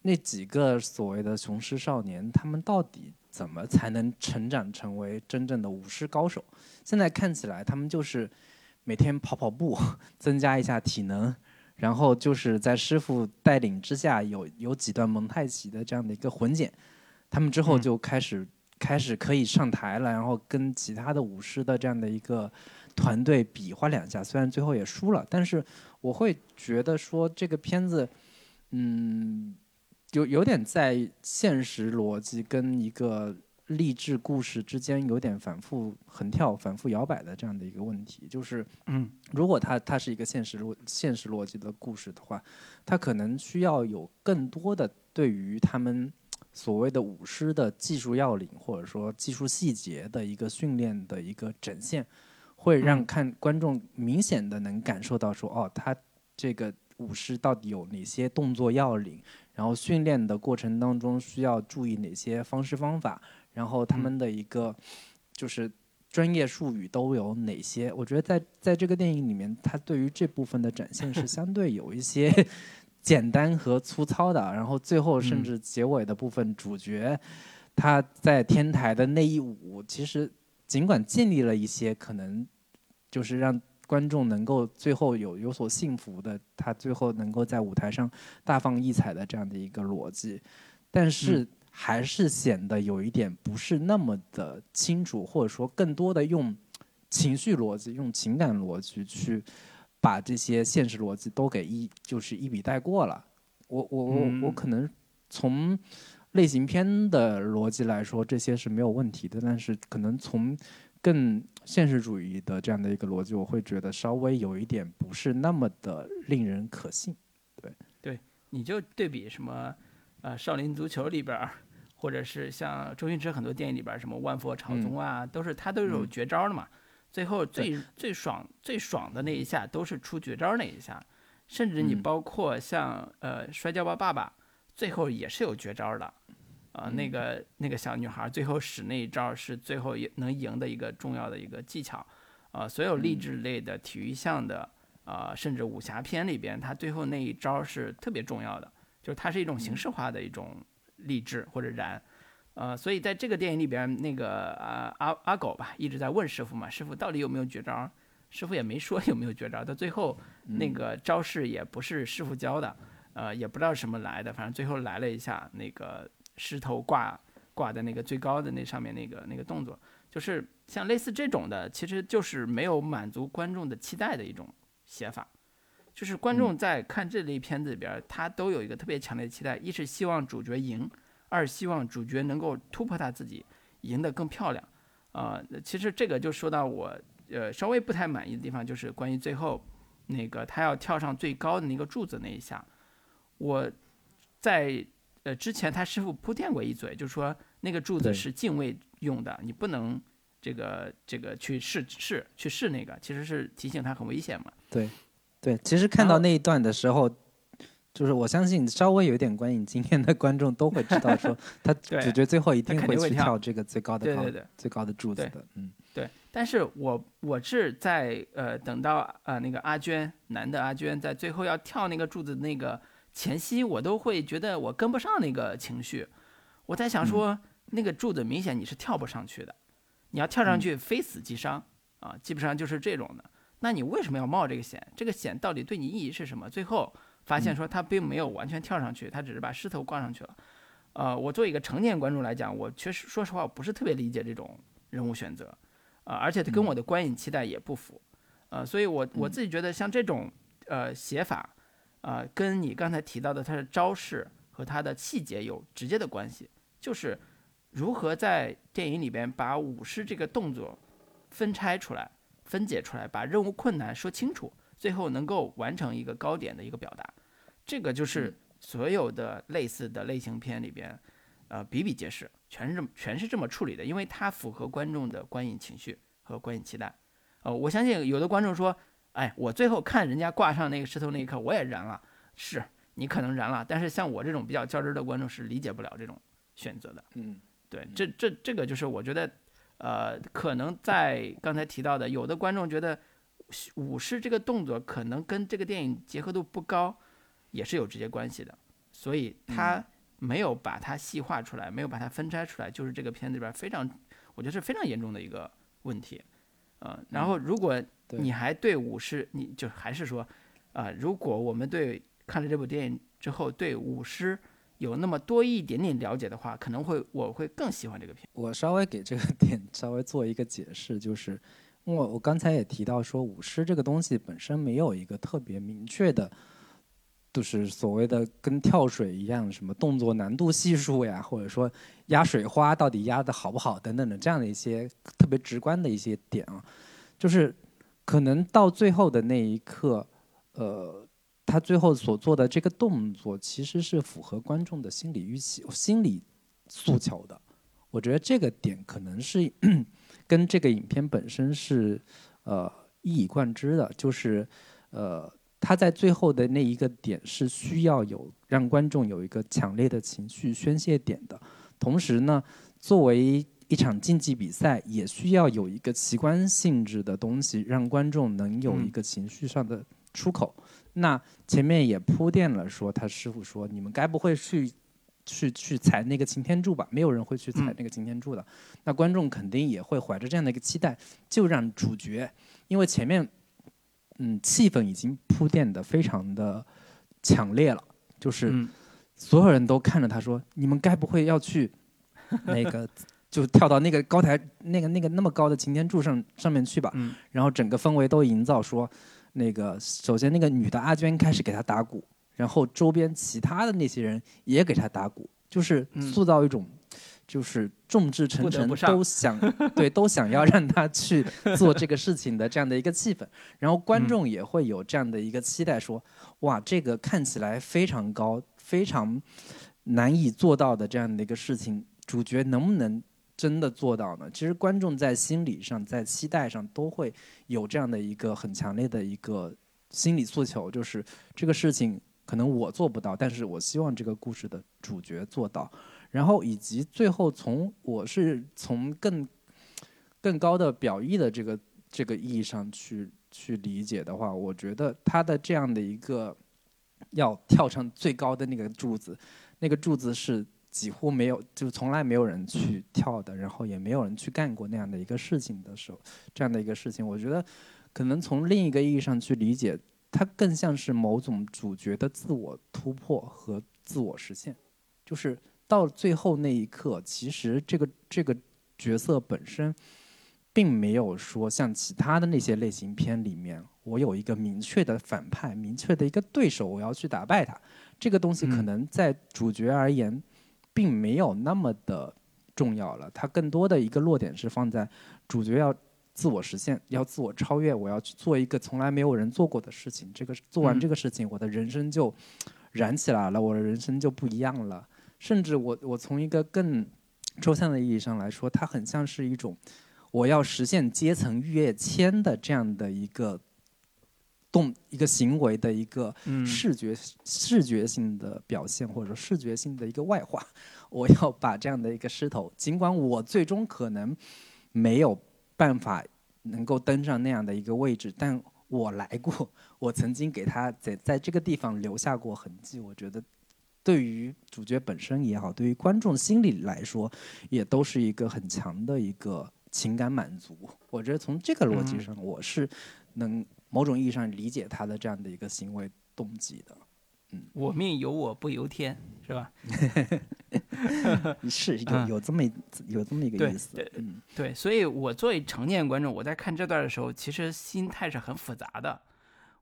那几个所谓的雄狮少年，他们到底怎么才能成长成为真正的武狮高手？现在看起来，他们就是每天跑跑步，增加一下体能，然后就是在师傅带领之下，有有几段蒙太奇的这样的一个混剪，他们之后就开始开始可以上台了，然后跟其他的舞狮的这样的一个。团队比划两下，虽然最后也输了，但是我会觉得说这个片子，嗯，有有点在现实逻辑跟一个励志故事之间有点反复横跳、反复摇摆的这样的一个问题。就是，嗯，如果它它是一个现实逻现实逻辑的故事的话，它可能需要有更多的对于他们所谓的舞狮的技术要领或者说技术细节的一个训练的一个展现。会让看观众明显的能感受到说，哦，他这个舞狮到底有哪些动作要领，然后训练的过程当中需要注意哪些方式方法，然后他们的一个就是专业术语都有哪些？我觉得在在这个电影里面，它对于这部分的展现是 相对有一些简单和粗糙的。然后最后甚至结尾的部分，主角他在天台的那一舞，其实尽管建立了一些可能就是让观众能够最后有有所幸福的，他最后能够在舞台上大放异彩的这样的一个逻辑，但是。还是显得有一点不是那么的清楚，或者说更多的用情绪逻辑、用情感逻辑去把这些现实逻辑都给一就是一笔带过了。我我我我可能从类型片的逻辑来说，这些是没有问题的，但是可能从更现实主义的这样的一个逻辑，我会觉得稍微有一点不是那么的令人可信。对对，你就对比什么呃《少林足球》里边。或者是像周星驰很多电影里边什么万佛朝宗啊，都是他都有绝招的嘛。最后最最爽最爽的那一下都是出绝招那一下，甚至你包括像呃摔跤吧爸爸，最后也是有绝招的。啊，那个那个小女孩最后使那一招是最后也能赢的一个重要的一个技巧。啊，所有励志类的体育项的啊，甚至武侠片里边，他最后那一招是特别重要的，就是它是一种形式化的一种。励志或者燃，呃，所以在这个电影里边，那个啊阿阿狗吧一直在问师傅嘛，师傅到底有没有绝招？师傅也没说有没有绝招。到最后那个招式也不是师傅教的，呃，也不知道什么来的，反正最后来了一下那个石头挂挂在那个最高的那上面那个那个动作，就是像类似这种的，其实就是没有满足观众的期待的一种写法。就是观众在看这类片子里边，他都有一个特别强烈的期待：一是希望主角赢，二希望主角能够突破他自己，赢得更漂亮。啊，其实这个就说到我呃稍微不太满意的地方，就是关于最后那个他要跳上最高的那个柱子那一下，我在呃之前他师傅铺垫过一嘴，就是说那个柱子是敬畏用的，你不能这个这个去试试去试那个，其实是提醒他很危险嘛。对。对，其实看到那一段的时候，就是我相信稍微有点观影经验的观众都会知道，说 他主角最后一定会去跳这个最高的高最高的柱子的。嗯，对。但是我我是在呃等到呃那个阿娟男的阿娟在最后要跳那个柱子那个前夕，我都会觉得我跟不上那个情绪。我在想说，那个柱子明显你是跳不上去的，你要跳上去非死即伤啊，基本上就是这种的。那你为什么要冒这个险？这个险到底对你意义是什么？最后发现说他并没有完全跳上去，他只是把狮头挂上去了。呃，我作为一个成年观众来讲，我确实说实话，我不是特别理解这种人物选择，啊，而且跟我的观影期待也不符，呃，所以我我自己觉得像这种呃写法，啊，跟你刚才提到的他的招式和他的细节有直接的关系，就是如何在电影里边把舞狮这个动作分拆出来。分解出来，把任务困难说清楚，最后能够完成一个高点的一个表达，这个就是所有的类似的类型片里边，呃，比比皆是，全是这么全是这么处理的，因为它符合观众的观影情绪和观影期待。呃，我相信有的观众说，哎，我最后看人家挂上那个石头那一刻，我也燃了，是你可能燃了，但是像我这种比较较真的观众是理解不了这种选择的。嗯，对，这这这个就是我觉得。呃，可能在刚才提到的，有的观众觉得舞狮这个动作可能跟这个电影结合度不高，也是有直接关系的，所以他没有把它细化出来，没有把它分拆出来，就是这个片子里边非常，我觉得是非常严重的一个问题。呃，然后如果你还对舞狮，你就还是说，啊，如果我们对看了这部电影之后对武士。有那么多一点点了解的话，可能会我会更喜欢这个片。我稍微给这个 点稍微做一个解释，就是我我刚才也提到说，舞狮这个东西本身没有一个特别明确的，就是所谓的跟跳水一样，什么动作难度系数呀，或者说压水花到底压的好不好等等的这样的一些特别直观的一些点啊，就是可能到最后的那一刻，呃。他最后所做的这个动作，其实是符合观众的心理预期、心理诉求的。我觉得这个点可能是 跟这个影片本身是呃一以贯之的，就是呃他在最后的那一个点是需要有让观众有一个强烈的情绪宣泄点的。同时呢，作为一场竞技比赛也需要有一个奇观性质的东西，让观众能有一个情绪上的出口。那前面也铺垫了，说他师傅说你们该不会去去去踩那个擎天柱吧？没有人会去踩那个擎天柱的。那观众肯定也会怀着这样的一个期待，就让主角，因为前面嗯气氛已经铺垫的非常的强烈了，就是所有人都看着他说，你们该不会要去那个。就跳到那个高台，那个那个那么高的擎天柱上上面去吧。嗯。然后整个氛围都营造说，那个首先那个女的阿娟开始给他打鼓，然后周边其他的那些人也给他打鼓，就是塑造一种，就是众志成城都想对都想要让他去做这个事情的这样的一个气氛。然后观众也会有这样的一个期待，说哇，这个看起来非常高、非常难以做到的这样的一个事情，主角能不能？真的做到呢？其实观众在心理上、在期待上都会有这样的一个很强烈的一个心理诉求，就是这个事情可能我做不到，但是我希望这个故事的主角做到。然后以及最后从我是从更更高的表意的这个这个意义上去去理解的话，我觉得他的这样的一个要跳上最高的那个柱子，那个柱子是。几乎没有，就从来没有人去跳的，然后也没有人去干过那样的一个事情的时候，这样的一个事情，我觉得可能从另一个意义上去理解，它更像是某种主角的自我突破和自我实现，就是到最后那一刻，其实这个这个角色本身并没有说像其他的那些类型片里面，我有一个明确的反派、明确的一个对手，我要去打败他，这个东西可能在主角而言。并没有那么的重要了，它更多的一个落点是放在主角要自我实现，要自我超越，我要去做一个从来没有人做过的事情。这个做完这个事情，我的人生就燃起来了，我的人生就不一样了。甚至我我从一个更抽象的意义上来说，它很像是一种我要实现阶层跃迁的这样的一个。动一个行为的一个视觉视觉性的表现，或者说视觉性的一个外化，我要把这样的一个狮头，尽管我最终可能没有办法能够登上那样的一个位置，但我来过，我曾经给他在在这个地方留下过痕迹。我觉得，对于主角本身也好，对于观众心理来说，也都是一个很强的一个情感满足。我觉得从这个逻辑上，我是能。某种意义上理解他的这样的一个行为动机的，嗯，我命由我不由天，是吧？是有有这么有这么一个意思，嗯，对，所以我作为成年观众，我在看这段的时候，其实心态是很复杂的。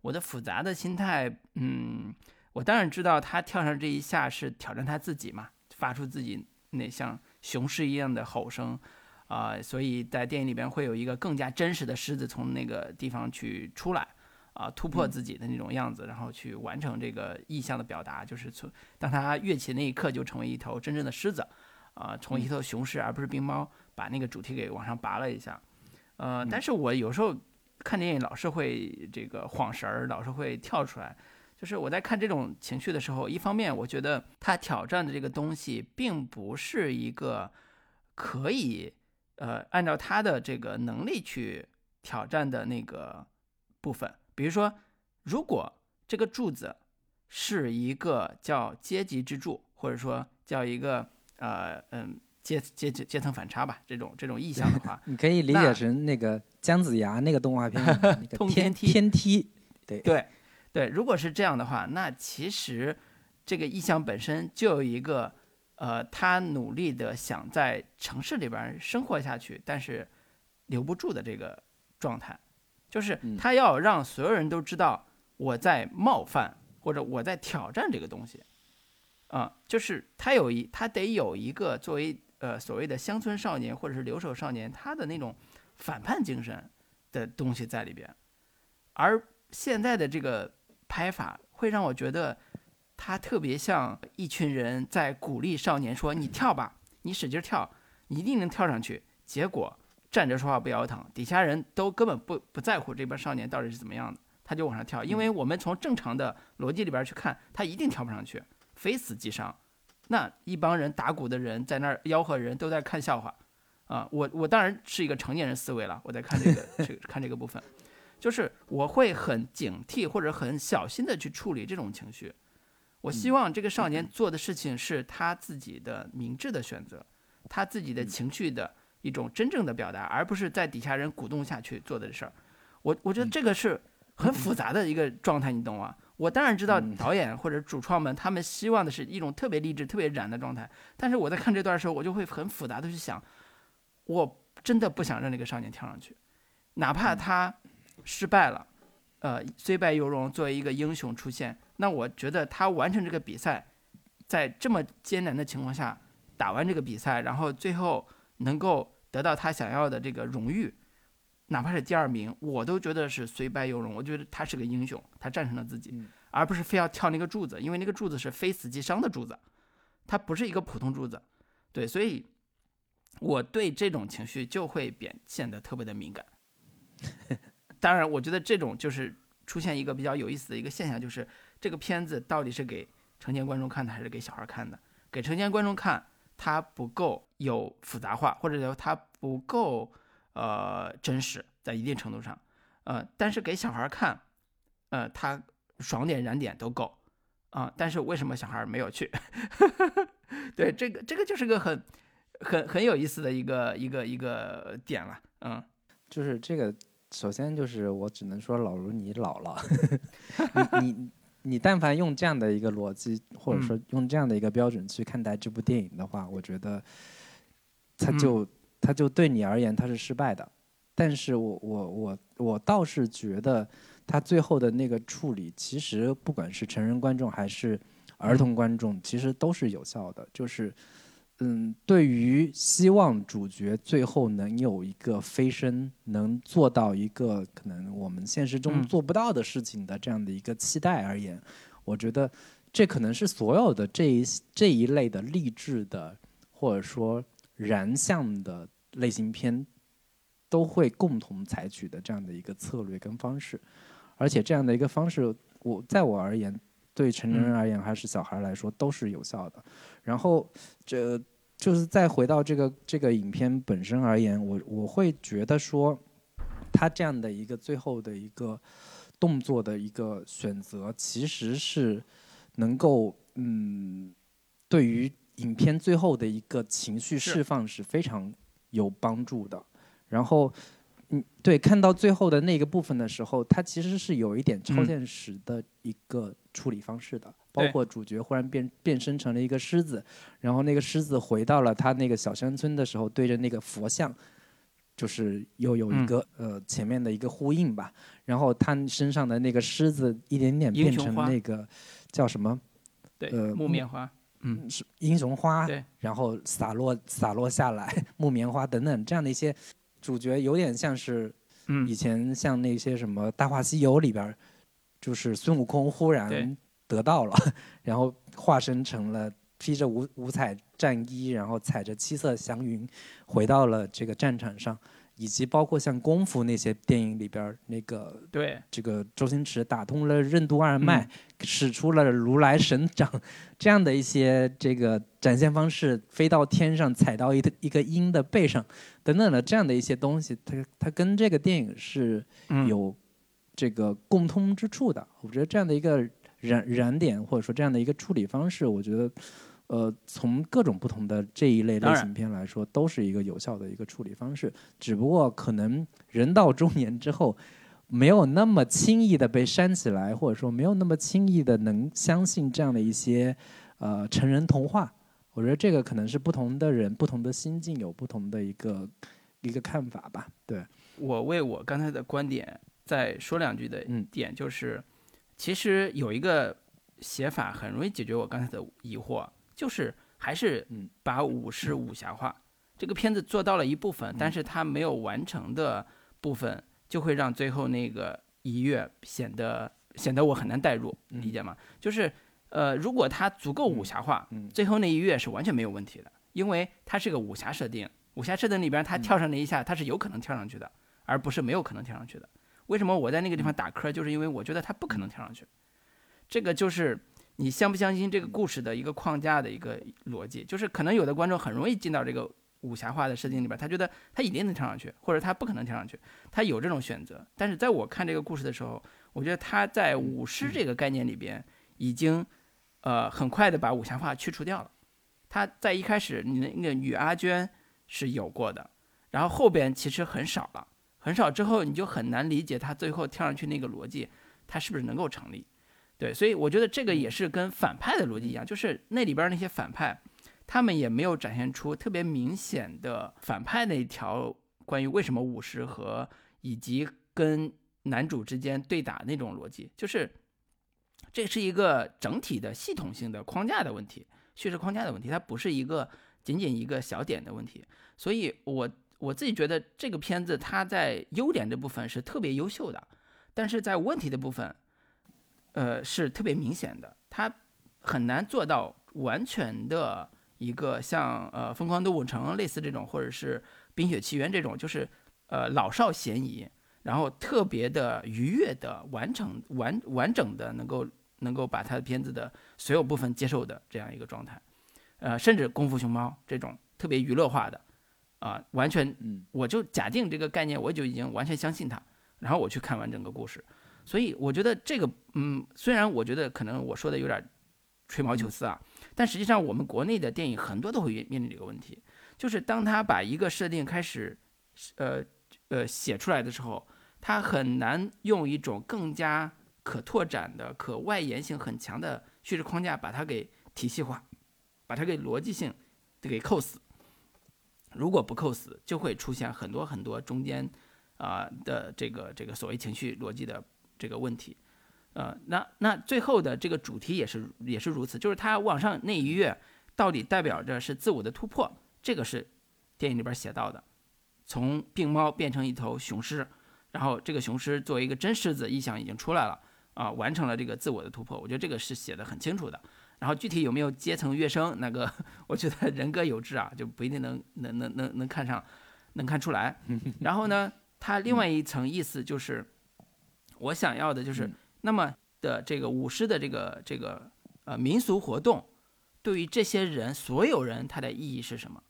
我的复杂的心态，嗯，我当然知道他跳上这一下是挑战他自己嘛，发出自己那像雄狮一样的吼声。啊，所以在电影里边会有一个更加真实的狮子从那个地方去出来，啊，突破自己的那种样子，然后去完成这个意象的表达，就是从当他跃起那一刻就成为一头真正的狮子，啊，从一头雄狮而不是冰猫，把那个主题给往上拔了一下，呃，但是我有时候看电影老是会这个晃神儿，老是会跳出来，就是我在看这种情绪的时候，一方面我觉得他挑战的这个东西并不是一个可以。呃，按照他的这个能力去挑战的那个部分，比如说，如果这个柱子是一个叫阶级支柱，或者说叫一个呃嗯阶阶阶阶层反差吧，这种这种意象的话，你可以理解成那个姜子牙那个动画片通天梯天梯，对对对，如果是这样的话，那其实这个意象本身就有一个。呃，他努力的想在城市里边生活下去，但是留不住的这个状态，就是他要让所有人都知道我在冒犯或者我在挑战这个东西，啊，就是他有一他得有一个作为呃所谓的乡村少年或者是留守少年他的那种反叛精神的东西在里边，而现在的这个拍法会让我觉得。他特别像一群人在鼓励少年说：“你跳吧，你使劲跳，你一定能跳上去。”结果站着说话不腰疼，底下人都根本不不在乎这帮少年到底是怎么样的，他就往上跳。因为我们从正常的逻辑里边去看，他一定跳不上去，非死即伤。那一帮人打鼓的人在那儿吆喝，人都在看笑话，啊，我我当然是一个成年人思维了，我在看这个这个 看这个部分，就是我会很警惕或者很小心的去处理这种情绪。我希望这个少年做的事情是他自己的明智的选择，他自己的情绪的一种真正的表达，而不是在底下人鼓动下去做的事儿。我我觉得这个是很复杂的一个状态，你懂吗？我当然知道导演或者主创们他们希望的是一种特别励志、特别燃的状态，但是我在看这段的时候，我就会很复杂的去想，我真的不想让那个少年跳上去，哪怕他失败了，呃，虽败犹荣，作为一个英雄出现。那我觉得他完成这个比赛，在这么艰难的情况下打完这个比赛，然后最后能够得到他想要的这个荣誉，哪怕是第二名，我都觉得是虽败犹荣。我觉得他是个英雄，他战胜了自己，而不是非要跳那个柱子，因为那个柱子是非死即伤的柱子，它不是一个普通柱子。对，所以我对这种情绪就会变现得特别的敏感。当然，我觉得这种就是出现一个比较有意思的一个现象，就是。这个片子到底是给成年观众看的还是给小孩看的？给成年观众看，它不够有复杂化，或者说它不够呃真实，在一定程度上，呃，但是给小孩看，呃，他爽点燃点都够啊。但是为什么小孩没有去？对，这个这个就是个很很很有意思的一个一个一个点了，嗯，就是这个，首先就是我只能说，老卢你老了，你 你。你但凡用这样的一个逻辑，或者说用这样的一个标准去看待这部电影的话，我觉得，它就它就对你而言它是失败的。但是我我我我倒是觉得他最后的那个处理，其实不管是成人观众还是儿童观众，其实都是有效的。就是。嗯，对于希望主角最后能有一个飞升，能做到一个可能我们现实中做不到的事情的这样的一个期待而言，我觉得这可能是所有的这一这一类的励志的或者说燃向的类型片都会共同采取的这样的一个策略跟方式，而且这样的一个方式，我在我而言。对成年人而言还是小孩来说都是有效的。然后，这就是再回到这个这个影片本身而言，我我会觉得说，他这样的一个最后的一个动作的一个选择，其实是能够嗯，对于影片最后的一个情绪释放是非常有帮助的。然后。嗯，对，看到最后的那个部分的时候，它其实是有一点超现实的一个处理方式的，包括主角忽然变变身成了一个狮子，然后那个狮子回到了他那个小山村的时候，对着那个佛像，就是又有一个呃前面的一个呼应吧，然后他身上的那个狮子一点点变成那个叫什么？对，呃，木棉花，嗯，是英雄花，对，然后洒落洒落下来 木棉花等等这样的一些。主角有点像是，以前像那些什么《大话西游》里边，就是孙悟空忽然得到了，然后化身成了披着五五彩战衣，然后踩着七色祥云，回到了这个战场上。以及包括像功夫那些电影里边那个，对这个周星驰打通了任督二脉，使出了如来神掌，这样的一些这个展现方式，飞到天上踩到一个一个鹰的背上，等等的这样的一些东西，它它跟这个电影是有这个共通之处的。我觉得这样的一个燃燃点或者说这样的一个处理方式，我觉得。呃，从各种不同的这一类类型片来说，都是一个有效的一个处理方式。只不过可能人到中年之后，没有那么轻易的被煽起来，或者说没有那么轻易的能相信这样的一些呃成人童话。我觉得这个可能是不同的人、不同的心境有不同的一个一个看法吧。对我为我刚才的观点再说两句的点，就是其实有一个写法很容易解决我刚才的疑惑。就是还是把武士武侠化，这个片子做到了一部分，但是它没有完成的部分，就会让最后那个一跃显得显得我很难代入，理解吗？就是呃，如果它足够武侠化，最后那一跃是完全没有问题的，因为它是个武侠设定，武侠设定里边它跳上那一下，它是有可能跳上去的，而不是没有可能跳上去的。为什么我在那个地方打磕？就是因为我觉得它不可能跳上去，这个就是。你相不相信这个故事的一个框架的一个逻辑，就是可能有的观众很容易进到这个武侠化的设定里边，他觉得他一定能跳上去，或者他不可能跳上去，他有这种选择。但是在我看这个故事的时候，我觉得他在武师这个概念里边已经，呃，很快的把武侠化去除掉了。他在一开始，你的那个女阿娟是有过的，然后后边其实很少了，很少之后你就很难理解他最后跳上去那个逻辑，他是不是能够成立？对，所以我觉得这个也是跟反派的逻辑一样，就是那里边那些反派，他们也没有展现出特别明显的反派那一条关于为什么五十和以及跟男主之间对打那种逻辑，就是这是一个整体的系统性的框架的问题，叙事框架的问题，它不是一个仅仅一个小点的问题。所以我我自己觉得这个片子它在优点这部分是特别优秀的，但是在问题的部分。呃，是特别明显的，它很难做到完全的一个像呃《疯狂动物城》类似这种，或者是《冰雪奇缘》这种，就是呃老少咸宜，然后特别的愉悦的完成完完整的能够能够把它的片子的所有部分接受的这样一个状态，呃，甚至《功夫熊猫》这种特别娱乐化的，啊，完全，我就假定这个概念，我就已经完全相信它，然后我去看完整个故事。所以我觉得这个，嗯，虽然我觉得可能我说的有点吹毛求疵啊，但实际上我们国内的电影很多都会面临这个问题，就是当他把一个设定开始，呃呃写出来的时候，他很难用一种更加可拓展的、可外延性很强的叙事框架把它给体系化，把它给逻辑性给扣死。如果不扣死，就会出现很多很多中间啊的这个这个所谓情绪逻辑的。这个问题，呃，那那最后的这个主题也是也是如此，就是他往上那一跃，到底代表着是自我的突破，这个是电影里边写到的，从病猫变成一头雄狮，然后这个雄狮作为一个真狮子意象已经出来了啊，完成了这个自我的突破，我觉得这个是写的很清楚的。然后具体有没有阶层跃升，那个 我觉得人各有志啊，就不一定能能能能能看上，能看出来。然后呢，它另外一层意思就是。我想要的就是那么的这个舞狮的这个这个呃民俗活动，对于这些人所有人它的意义是什么？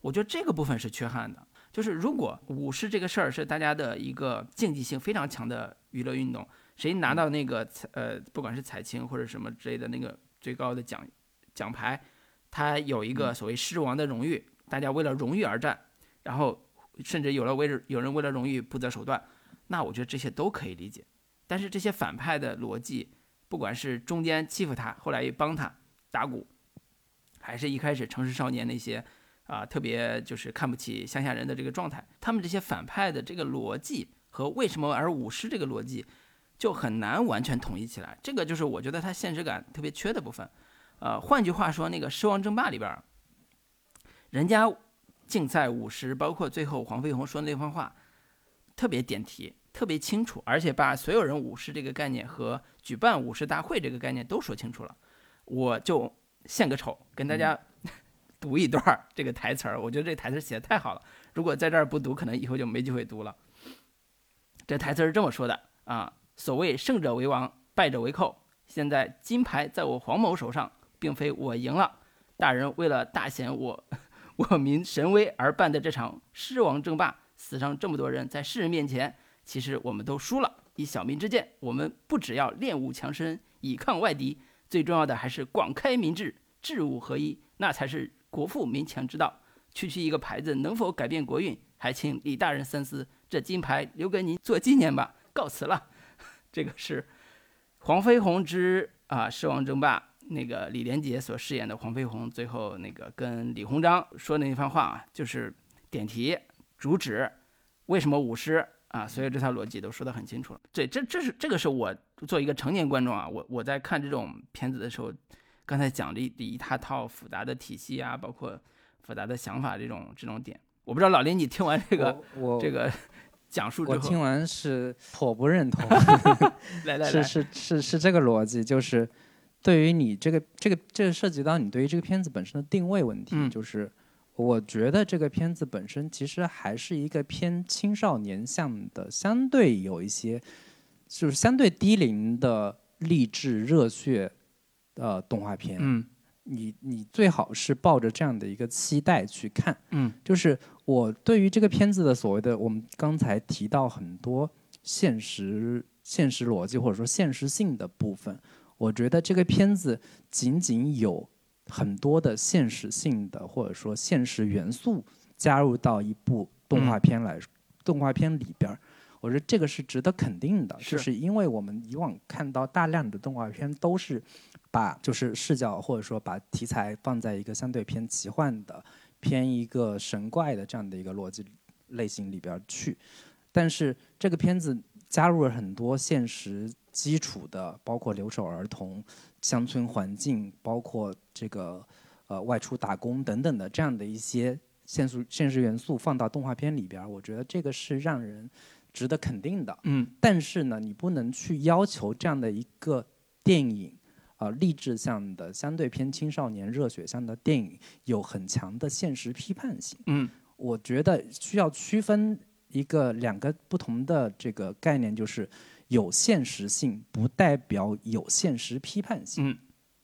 我觉得这个部分是缺憾的。就是如果舞狮这个事儿是大家的一个竞技性非常强的娱乐运动，谁拿到那个彩呃不管是彩青或者什么之类的那个最高的奖奖牌，他有一个所谓狮王的荣誉，大家为了荣誉而战，然后甚至有了为有人为了荣誉不择手段。那我觉得这些都可以理解，但是这些反派的逻辑，不管是中间欺负他，后来又帮他打鼓，还是一开始城市少年那些啊特别就是看不起乡下人的这个状态，他们这些反派的这个逻辑和为什么而舞狮这个逻辑，就很难完全统一起来。这个就是我觉得他现实感特别缺的部分。呃，换句话说，那个《狮王争霸》里边，人家竞赛舞狮，包括最后黄飞鸿说那番话。特别点题，特别清楚，而且把所有人武士这个概念和举办武士大会这个概念都说清楚了。我就献个丑，跟大家 读一段这个台词儿。我觉得这台词写的太好了，如果在这儿不读，可能以后就没机会读了。这台词是这么说的啊：所谓胜者为王，败者为寇。现在金牌在我黄某手上，并非我赢了，大人为了大显我 我民神威而办的这场狮王争霸。死伤这么多人，在世人面前，其实我们都输了。以小民之见，我们不只要练武强身，以抗外敌，最重要的还是广开民智，治武合一，那才是国富民强之道。区区一个牌子能否改变国运？还请李大人三思。这金牌留给您做纪念吧。告辞了。这个是黄飞鸿之啊，狮王争霸那个李连杰所饰演的黄飞鸿，最后那个跟李鸿章说的那番话啊，就是点题。主旨，为什么舞狮啊？所以这套逻辑都说得很清楚了。对，这这是这个是我做一个成年观众啊，我我在看这种片子的时候，刚才讲的一一大套复杂的体系啊，包括复杂的想法这种这种点，我不知道老林你听完这个我这个 讲述之后，我听完是颇不认同。来来来，是是是是这个逻辑，就是对于你这个这个这个涉及到你对于这个片子本身的定位问题，就是。我觉得这个片子本身其实还是一个偏青少年向的，相对有一些就是相对低龄的励志热血呃动画片。嗯，你你最好是抱着这样的一个期待去看，嗯，就是我对于这个片子的所谓的我们刚才提到很多现实现实逻辑或者说现实性的部分，我觉得这个片子仅仅有很多的现实性的或者说现实元素加入到一部动画片来，动画片里边儿，我觉得这个是值得肯定的，就是因为我们以往看到大量的动画片都是。把就是视角或者说把题材放在一个相对偏奇幻的、偏一个神怪的这样的一个逻辑类型里边去，但是这个片子加入了很多现实基础的，包括留守儿童、乡村环境，包括这个呃外出打工等等的这样的一些现实现实元素放到动画片里边，我觉得这个是让人值得肯定的。嗯，但是呢，你不能去要求这样的一个电影。啊，励志向的相对偏青少年热血向的电影有很强的现实批判性。嗯，我觉得需要区分一个两个不同的这个概念，就是有现实性不代表有现实批判性。嗯，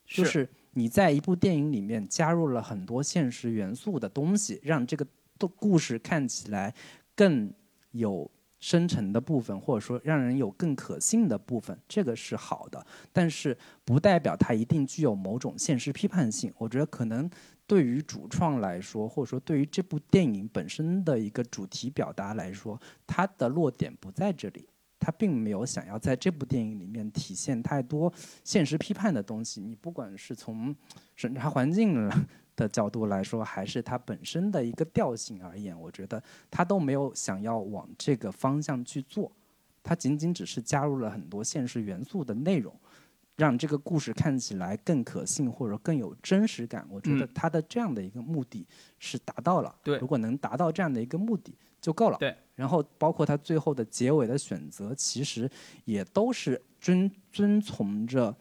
就是你在一部电影里面加入了很多现实元素的东西，让这个的故事看起来更有。深沉的部分，或者说让人有更可信的部分，这个是好的，但是不代表它一定具有某种现实批判性。我觉得可能对于主创来说，或者说对于这部电影本身的一个主题表达来说，它的落点不在这里，它并没有想要在这部电影里面体现太多现实批判的东西。你不管是从审查环境的角度来说，还是它本身的一个调性而言，我觉得他都没有想要往这个方向去做，它仅仅只是加入了很多现实元素的内容，让这个故事看起来更可信或者更有真实感。我觉得它的这样的一个目的是达到了。对，如果能达到这样的一个目的就够了。对，然后包括它最后的结尾的选择，其实也都是遵遵从着。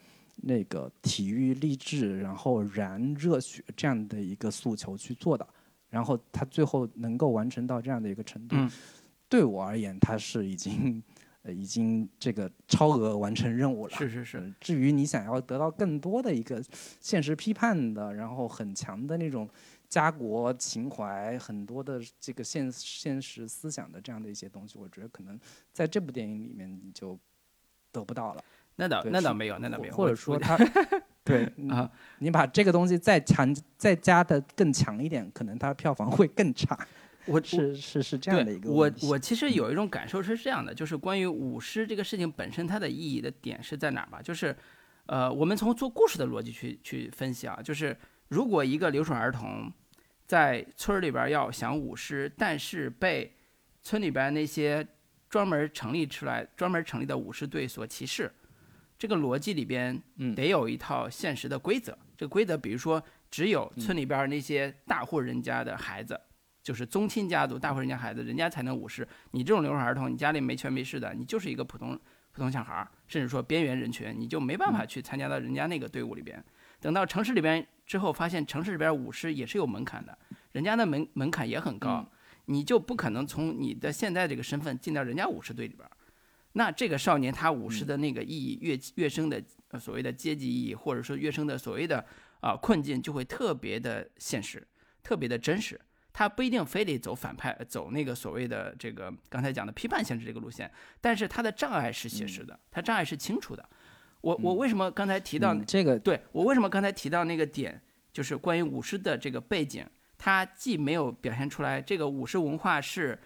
那个体育励志，然后燃热血这样的一个诉求去做的，然后他最后能够完成到这样的一个程度，对我而言，他是已经，呃，已经这个超额完成任务了。是是是。至于你想要得到更多的一个现实批判的，然后很强的那种家国情怀，很多的这个现现实思想的这样的一些东西，我觉得可能在这部电影里面你就得不到了。那倒那倒没有，那倒没有。或者说他，对啊，你把这个东西再强再加的更强一点，可能它票房会更差。我是是是这样的一个。我我其实有一种感受是这样的，就是关于舞狮这个事情本身它的意义的点是在哪儿吧？就是，呃，我们从做故事的逻辑去去分析啊，就是如果一个留守儿童在村里边要想舞狮，但是被村里边那些专门成立出来专门成立的舞狮队所歧视。这个逻辑里边，得有一套现实的规则。这个规则，比如说，只有村里边那些大户人家的孩子，就是宗亲家族大户人家孩子，人家才能舞狮。你这种留守儿童，你家里没权没势的，你就是一个普通普通小孩儿，甚至说边缘人群，你就没办法去参加到人家那个队伍里边。等到城市里边之后，发现城市里边舞狮也是有门槛的，人家的门门槛也很高，你就不可能从你的现在这个身份进到人家舞狮队里边。那这个少年他舞狮的那个意义越越深的所谓的阶级意义，或者说越深的所谓的啊困境，就会特别的现实，特别的真实。他不一定非得走反派，走那个所谓的这个刚才讲的批判性质这个路线，但是他的障碍是写实的，他障碍是清楚的。我我为什么刚才提到这个？对我为什么刚才提到那个点，就是关于舞狮的这个背景，它既没有表现出来这个舞狮文化是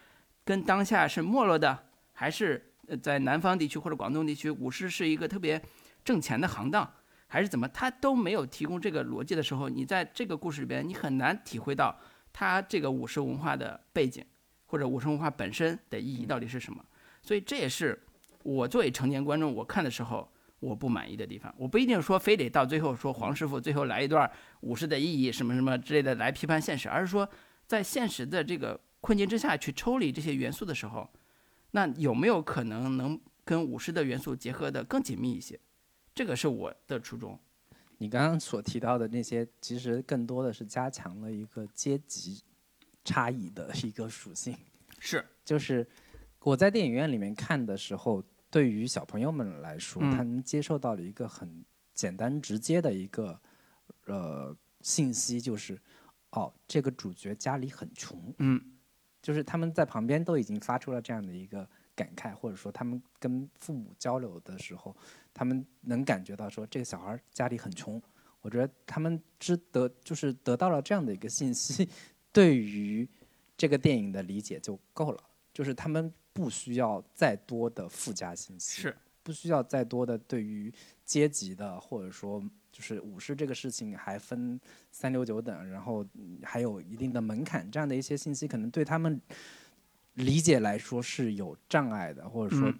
跟当下是没落的，还是？呃，在南方地区或者广东地区，舞狮是一个特别挣钱的行当，还是怎么？它都没有提供这个逻辑的时候，你在这个故事里边，你很难体会到它这个舞狮文化的背景，或者舞狮文化本身的意义到底是什么。所以这也是我作为成年观众，我看的时候我不满意的地方。我不一定说非得到最后说黄师傅最后来一段武士的意义什么什么之类的来批判现实，而是说在现实的这个困境之下去抽离这些元素的时候。那有没有可能能跟武士的元素结合的更紧密一些？这个是我的初衷。你刚刚所提到的那些，其实更多的是加强了一个阶级差异的一个属性。是，就是我在电影院里面看的时候，对于小朋友们来说，他们接受到了一个很简单直接的一个呃信息就是，哦，这个主角家里很穷，嗯，就是他们在旁边都已经发出了这样的一个感慨，或者说他们跟父母交流的时候，他们能感觉到说这个小孩家里很穷。我觉得他们知得就是得到了这样的一个信息，对于这个电影的理解就够了，就是他们不需要再多的附加信息，是不需要再多的对于阶级的或者说就是武士这个事情还分三六九等，然后还有一定的门槛这样的一些信息，可能对他们理解来说是有障碍的，或者说。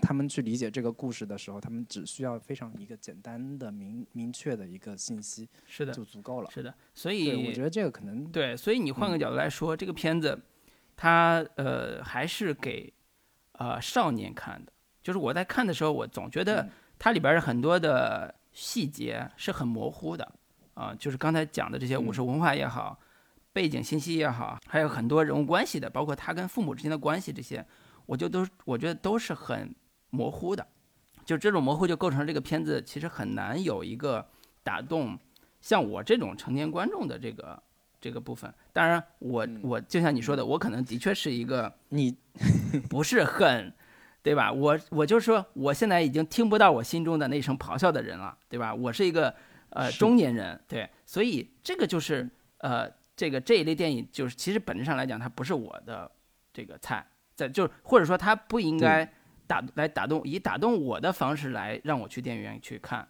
他们去理解这个故事的时候，他们只需要非常一个简单的、明明确的一个信息，是的，就足够了。是的，所以我觉得这个可能对。所以你换个角度来说，这个片子，它呃还是给呃少年看的。就是我在看的时候，我总觉得它里边的很多的细节是很模糊的啊。就是刚才讲的这些武士文化也好，背景信息也好，还有很多人物关系的，包括他跟父母之间的关系这些。我就都我觉得都是很模糊的，就这种模糊就构成了这个片子其实很难有一个打动像我这种成年观众的这个这个部分。当然，我我就像你说的，我可能的确是一个 你不是很对吧？我我就说我现在已经听不到我心中的那声咆哮的人了，对吧？我是一个呃中年人，对，所以这个就是呃这个这一类电影就是其实本质上来讲它不是我的这个菜。在就或者说它不应该打来打动以打动我的方式来让我去电影院去看，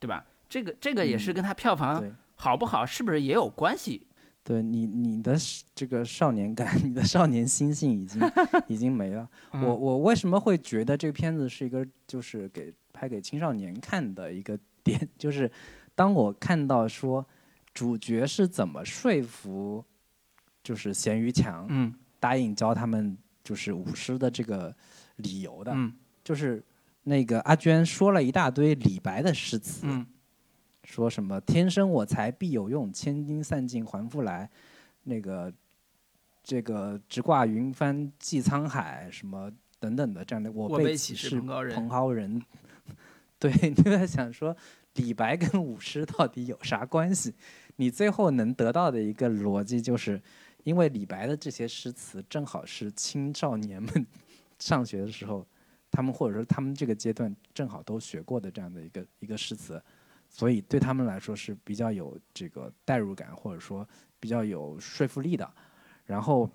对吧？这个这个也是跟它票房好不好是不是也有关系？对你你的这个少年感，你的少年心性已经 已经没了。我我为什么会觉得这个片子是一个就是给拍给青少年看的一个点？就是当我看到说主角是怎么说服就是咸鱼强嗯答应教他们。就是舞狮的这个理由的，就是那个阿娟说了一大堆李白的诗词，说什么“天生我材必有用，千金散尽还复来”，那个这个“直挂云帆济沧海”什么等等的这样的，我辈岂是蓬蒿人？对，你就在想说李白跟 舞狮到底有啥关系？你最后能得到的一个逻辑就是。因为李白的这些诗词正好是青少年们 上学的时候，他们或者说他们这个阶段正好都学过的这样的一个一个诗词，所以对他们来说是比较有这个代入感，或者说比较有说服力的。然后，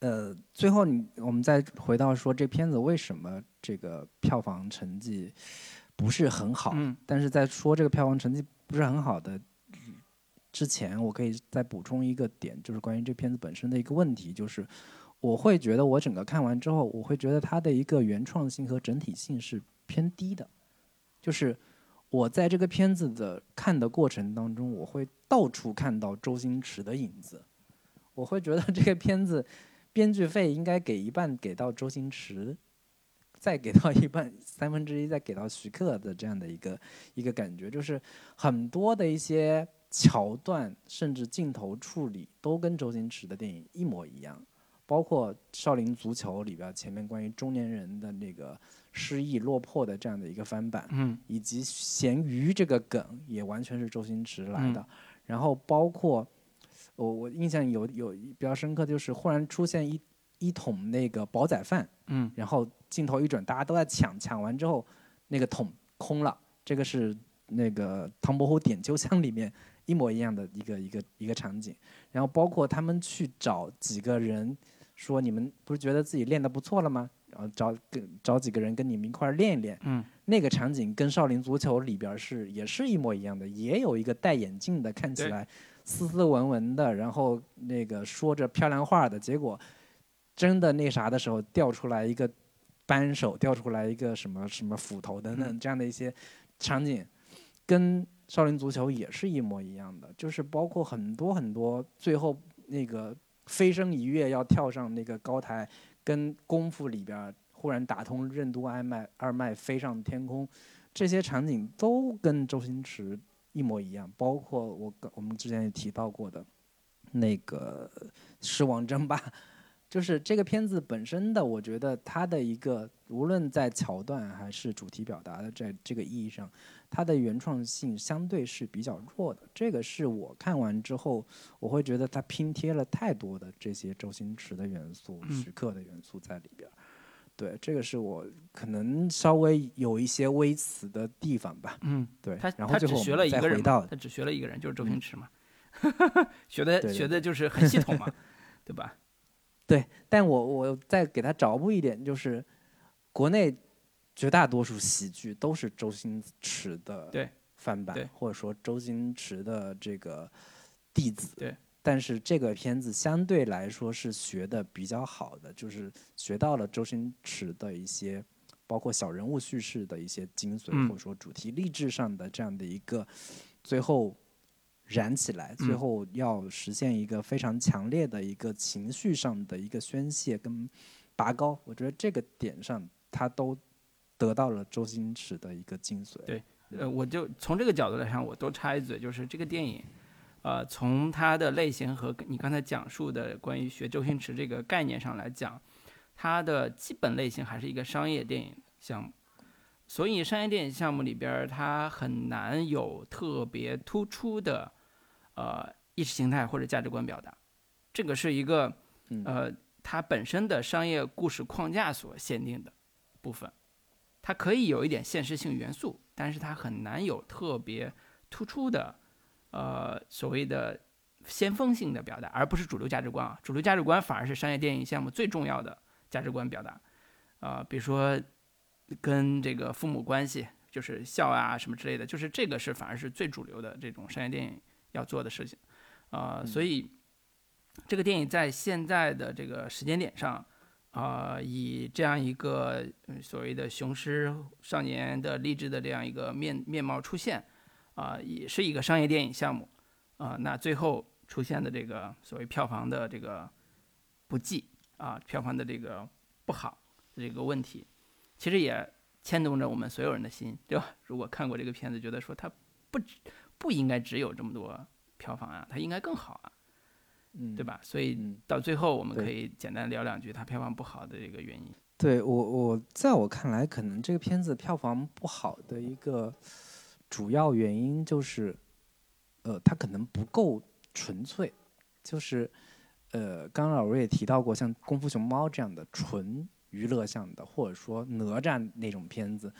呃，最后你我们再回到说这片子为什么这个票房成绩不是很好？嗯。但是在说这个票房成绩不是很好的。之前我可以再补充一个点，就是关于这片子本身的一个问题，就是我会觉得我整个看完之后，我会觉得它的一个原创性和整体性是偏低的。就是我在这个片子的看的过程当中，我会到处看到周星驰的影子，我会觉得这个片子编剧费应该给一半给到周星驰，再给到一半三分之一再给到徐克的这样的一个一个感觉，就是很多的一些。桥段甚至镜头处理都跟周星驰的电影一模一样，包括《少林足球》里边前面关于中年人的那个失意落魄的这样的一个翻版，嗯，以及咸鱼这个梗也完全是周星驰来的。然后包括我我印象有有比较深刻，就是忽然出现一一桶那个煲仔饭，嗯，然后镜头一转，大家都在抢，抢完之后那个桶空了，这个是那个《唐伯虎点秋香》里面。一模一样的一个一个一个场景，然后包括他们去找几个人，说你们不是觉得自己练得不错了吗？然后找跟找几个人跟你们一块儿练一练。嗯，那个场景跟《少林足球》里边是也是一模一样的，也有一个戴眼镜的，看起来斯斯文文的，然后那个说着漂亮话的，结果真的那啥的时候掉出来一个扳手，掉出来一个什么什么斧头等等这样的一些场景，跟。少林足球也是一模一样的，就是包括很多很多，最后那个飞身一跃要跳上那个高台，跟功夫里边忽然打通任督二脉，二脉飞上天空，这些场景都跟周星驰一模一样。包括我我们之前也提到过的，那个狮王争霸，就是这个片子本身的，我觉得它的一个无论在桥段还是主题表达的在这个意义上，它的原创性相对是比较弱的。这个是我看完之后，我会觉得它拼贴了太多的这些周星驰的元素、徐克的元素在里边。对，这个是我可能稍微有一些微词的地方吧。嗯，对。他他只学了一个人，他只学了一个人，就是周星驰嘛。学的学的就是很系统嘛，对吧？对，但我我再给他找补一点，就是国内绝大多数喜剧都是周星驰的翻版，或者说周星驰的这个弟子。对，但是这个片子相对来说是学的比较好的，就是学到了周星驰的一些，包括小人物叙事的一些精髓，或者说主题励志上的这样的一个最后。燃起来，最后要实现一个非常强烈的一个情绪上的一个宣泄跟拔高，我觉得这个点上他都得到了周星驰的一个精髓。对，呃，我就从这个角度来看，我多插一嘴，就是这个电影，呃，从它的类型和你刚才讲述的关于学周星驰这个概念上来讲，它的基本类型还是一个商业电影项目，所以商业电影项目里边，它很难有特别突出的。呃，意识形态或者价值观表达，这个是一个呃，它本身的商业故事框架所限定的部分，它可以有一点现实性元素，但是它很难有特别突出的呃所谓的先锋性的表达，而不是主流价值观啊，主流价值观反而是商业电影项目最重要的价值观表达啊，比如说跟这个父母关系，就是孝啊什么之类的，就是这个是反而是最主流的这种商业电影。要做的事情，啊，所以这个电影在现在的这个时间点上，啊，以这样一个所谓的雄狮少年的励志的这样一个面面貌出现，啊，也是一个商业电影项目，啊，那最后出现的这个所谓票房的这个不济，啊，票房的这个不好这个问题，其实也牵动着我们所有人的心，对吧？如果看过这个片子，觉得说它不。不应该只有这么多票房啊，它应该更好啊，嗯，对吧？所以到最后我们可以简单聊两句它票房不好的这个原因。对我，我在我看来，可能这个片子票房不好的一个主要原因就是，呃，它可能不够纯粹。就是，呃，刚刚老师也提到过，像《功夫熊猫》这样的纯娱乐向的，或者说哪吒那种片子，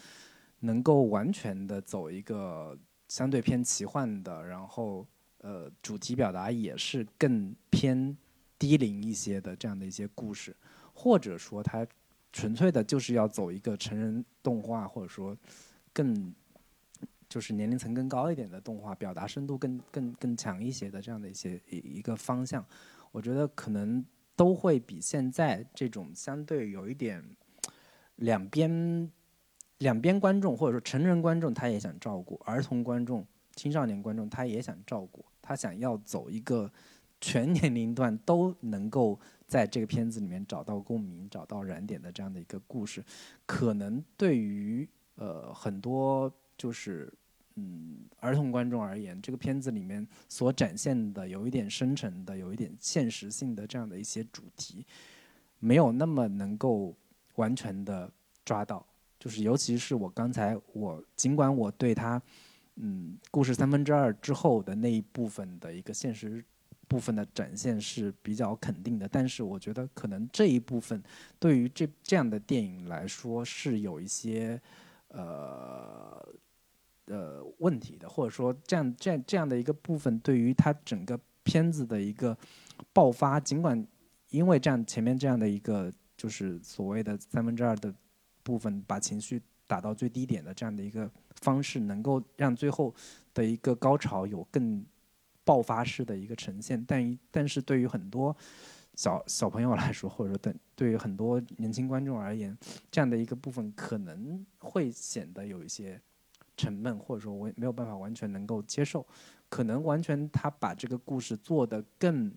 能够完全的走一个。相对偏奇幻的，然后呃，主题表达也是更偏低龄一些的这样的一些故事，或者说它纯粹的就是要走一个成人动画，或者说更就是年龄层更高一点的动画，表达深度更更更强一些的这样的一些一一个方向，我觉得可能都会比现在这种相对有一点两边。两边观众或者说成人观众，他也想照顾儿童观众、青少年观众，他也想照顾。他想要走一个 全年龄段都能够在这个片子里面找到共鸣、找到燃点的这样的一个故事。可能对于呃很多就是嗯儿童观众而言，这个片子里面所展现的有一点深沉的、有一点现实性的这样的一些主题，没有那么能够完全的抓到。就是，尤其是我刚才我尽管我对他，嗯，故事三分之二之后的那一部分的一个现实部分的展现是比较肯定的，但是我觉得可能这一部分对于这这样的电影来说是有一些呃呃问题的，或者说这样这样这样的一个部分对于他整个片子的一个爆发，尽管因为这样前面这样的一个就是所谓的三分之二的。部分把情绪打到最低点的这样的一个方式，能够让最后的一个高潮有更爆发式的一个呈现。但但是对于很多小小朋友来说，或者说对对于很多年轻观众而言，这样的一个部分可能会显得有一些沉闷，或者说我没有办法完全能够接受。可能完全他把这个故事做得更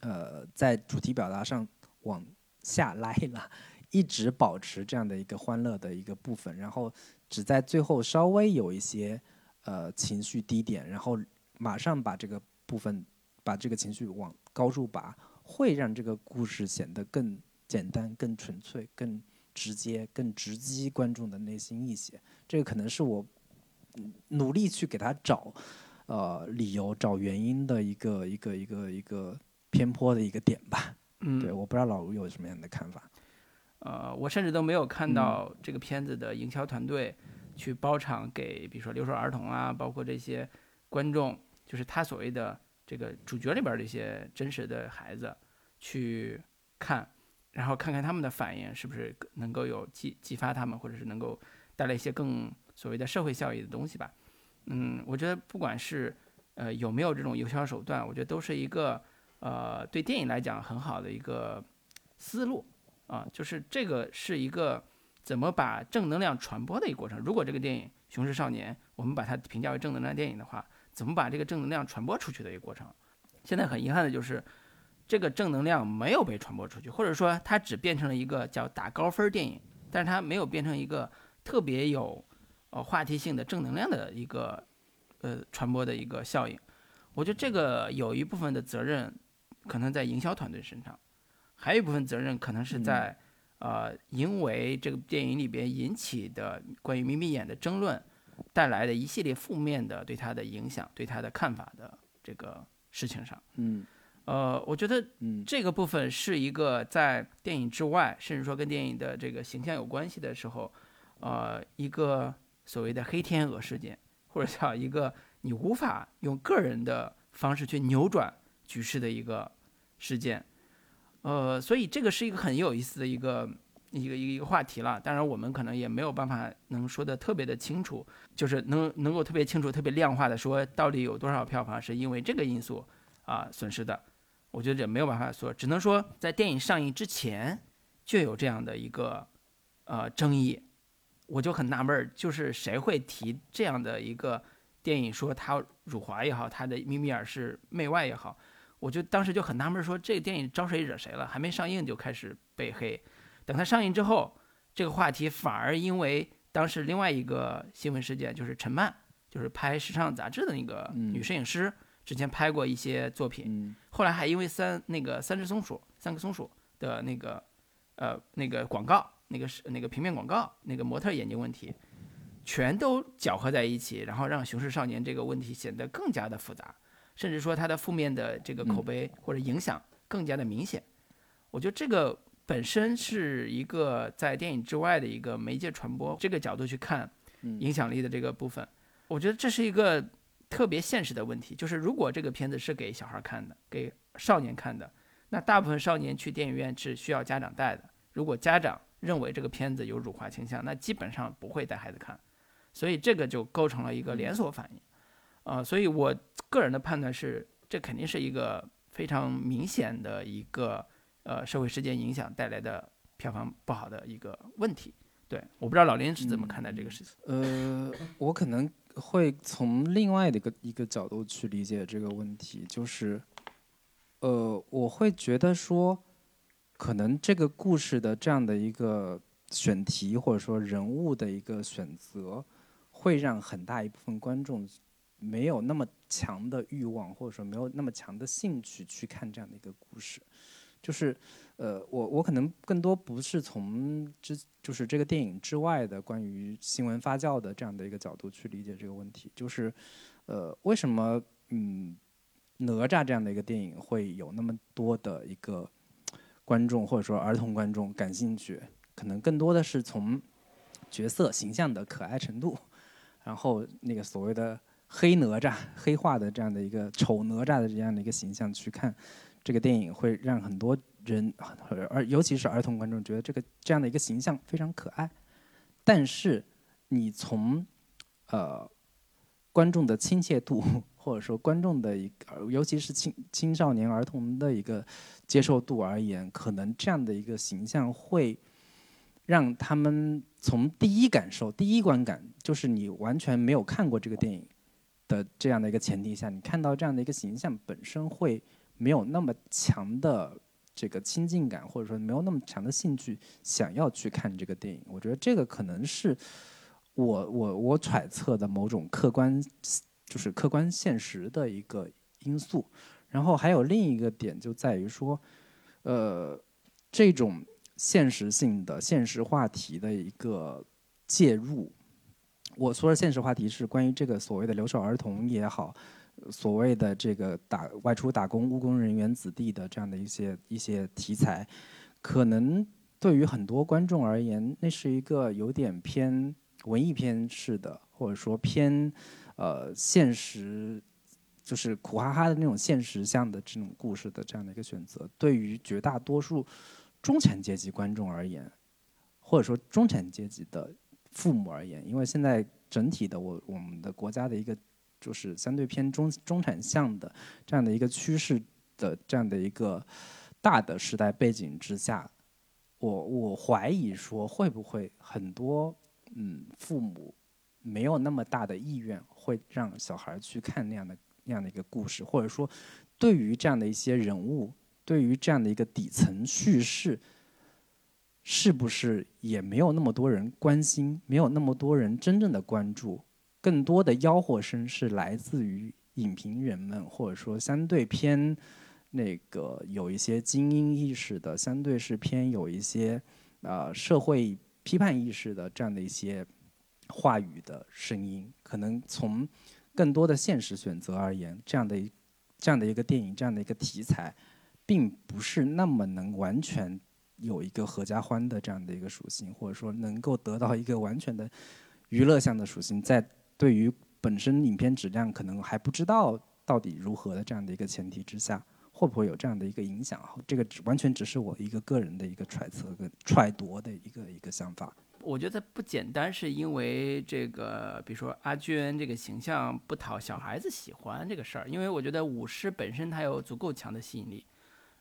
呃，在主题表达上往下拉了。一直保持这样的一个欢乐的一个部分，然后只在最后稍微有一些呃情绪低点，然后马上把这个部分把这个情绪往高处拔，会让这个故事显得更简单、更纯粹、更直接、更直击观众的内心一些。这个可能是我努力去给他找呃理由、找原因的一个一个一个一个偏颇的一个点吧。嗯，对，我不知道老卢有什么样的看法。呃，我甚至都没有看到这个片子的营销团队去包场给，比如说留守儿童啊，包括这些观众，就是他所谓的这个主角里边这些真实的孩子去看，然后看看他们的反应是不是能够有激激发他们，或者是能够带来一些更所谓的社会效益的东西吧。嗯，我觉得不管是呃有没有这种营销手段，我觉得都是一个呃对电影来讲很好的一个思路。啊，就是这个是一个怎么把正能量传播的一个过程。如果这个电影《雄狮少年》，我们把它评价为正能量电影的话，怎么把这个正能量传播出去的一个过程？现在很遗憾的就是，这个正能量没有被传播出去，或者说它只变成了一个叫打高分电影，但是它没有变成一个特别有呃话题性的正能量的一个呃传播的一个效应。我觉得这个有一部分的责任可能在营销团队身上。还有一部分责任可能是在，呃，因为这个电影里边引起的关于眯眯眼的争论，带来的一系列负面的对他的影响、对他的看法的这个事情上。嗯，呃，我觉得，这个部分是一个在电影之外，甚至说跟电影的这个形象有关系的时候，呃，一个所谓的黑天鹅事件，或者叫一个你无法用个人的方式去扭转局势的一个事件。呃，所以这个是一个很有意思的一个一个一个一个话题了。当然，我们可能也没有办法能说的特别的清楚，就是能能够特别清楚、特别量化的说到底有多少票房是因为这个因素啊损失的。我觉得这没有办法说，只能说在电影上映之前就有这样的一个呃争议。我就很纳闷儿，就是谁会提这样的一个电影，说它辱华也好，它的咪咪尔是媚外也好。我就当时就很纳闷，说这个电影招谁惹谁了？还没上映就开始被黑，等它上映之后，这个话题反而因为当时另外一个新闻事件，就是陈曼，就是拍时尚杂志的那个女摄影师，之前拍过一些作品，后来还因为三那个三只松鼠，三个松鼠的那个呃那个广告，那个是那个平面广告，那个模特眼睛问题，全都搅合在一起，然后让《熊市少年》这个问题显得更加的复杂。甚至说它的负面的这个口碑或者影响更加的明显，我觉得这个本身是一个在电影之外的一个媒介传播这个角度去看影响力的这个部分，我觉得这是一个特别现实的问题。就是如果这个片子是给小孩看的，给少年看的，那大部分少年去电影院是需要家长带的。如果家长认为这个片子有辱华倾向，那基本上不会带孩子看，所以这个就构成了一个连锁反应。啊，所以我个人的判断是，这肯定是一个非常明显的一个呃社会事件影响带来的票房不好的一个问题。对，我不知道老林是怎么看待这个事情。呃，我可能会从另外的一个一个角度去理解这个问题，就是，呃，我会觉得说，可能这个故事的这样的一个选题或者说人物的一个选择，会让很大一部分观众。没有那么强的欲望，或者说没有那么强的兴趣去看这样的一个故事，就是，呃，我我可能更多不是从之就是这个电影之外的关于新闻发酵的这样的一个角度去理解这个问题，就是，呃，为什么嗯，哪吒这样的一个电影会有那么多的一个观众或者说儿童观众感兴趣？可能更多的是从角色形象的可爱程度，然后那个所谓的。黑哪吒黑化的这样的一个丑哪吒的这样的一个形象去看这个电影，会让很多人，而尤其是儿童观众觉得这个这样的一个形象非常可爱。但是你从呃观众的亲切度，或者说观众的一个，尤其是青青少年儿童的一个接受度而言，可能这样的一个形象会让他们从第一感受、第一观感，就是你完全没有看过这个电影。的这样的一个前提下，你看到这样的一个形象本身会没有那么强的这个亲近感，或者说没有那么强的兴趣想要去看这个电影。我觉得这个可能是我我我揣测的某种客观，就是客观现实的一个因素。然后还有另一个点就在于说，呃，这种现实性的现实话题的一个介入。我说的现实话题是关于这个所谓的留守儿童也好，所谓的这个打外出打工务工人员子弟的这样的一些一些题材，可能对于很多观众而言，那是一个有点偏文艺片式的，或者说偏呃现实，就是苦哈哈的那种现实向的这种故事的这样的一个选择。对于绝大多数中产阶级观众而言，或者说中产阶级的。父母而言，因为现在整体的我我们的国家的一个就是相对偏中中产向的这样的一个趋势的这样的一个大的时代背景之下，我我怀疑说会不会很多嗯父母没有那么大的意愿会让小孩去看那样的那样的一个故事，或者说对于这样的一些人物，对于这样的一个底层叙事。是不是也没有那么多人关心，没有那么多人真正的关注？更多的吆喝声是来自于影评人们，或者说相对偏那个有一些精英意识的，相对是偏有一些呃社会批判意识的这样的一些话语的声音。可能从更多的现实选择而言，这样的一这样的一个电影，这样的一个题材，并不是那么能完全。有一个合家欢的这样的一个属性，或者说能够得到一个完全的娱乐向的属性，在对于本身影片质量可能还不知道到底如何的这样的一个前提之下，会不会有这样的一个影响？这个完全只是我一个个人的一个揣测跟揣度的一个一个想法。我觉得不简单是因为这个，比如说阿娟这个形象不讨小孩子喜欢这个事儿，因为我觉得舞狮本身它有足够强的吸引力。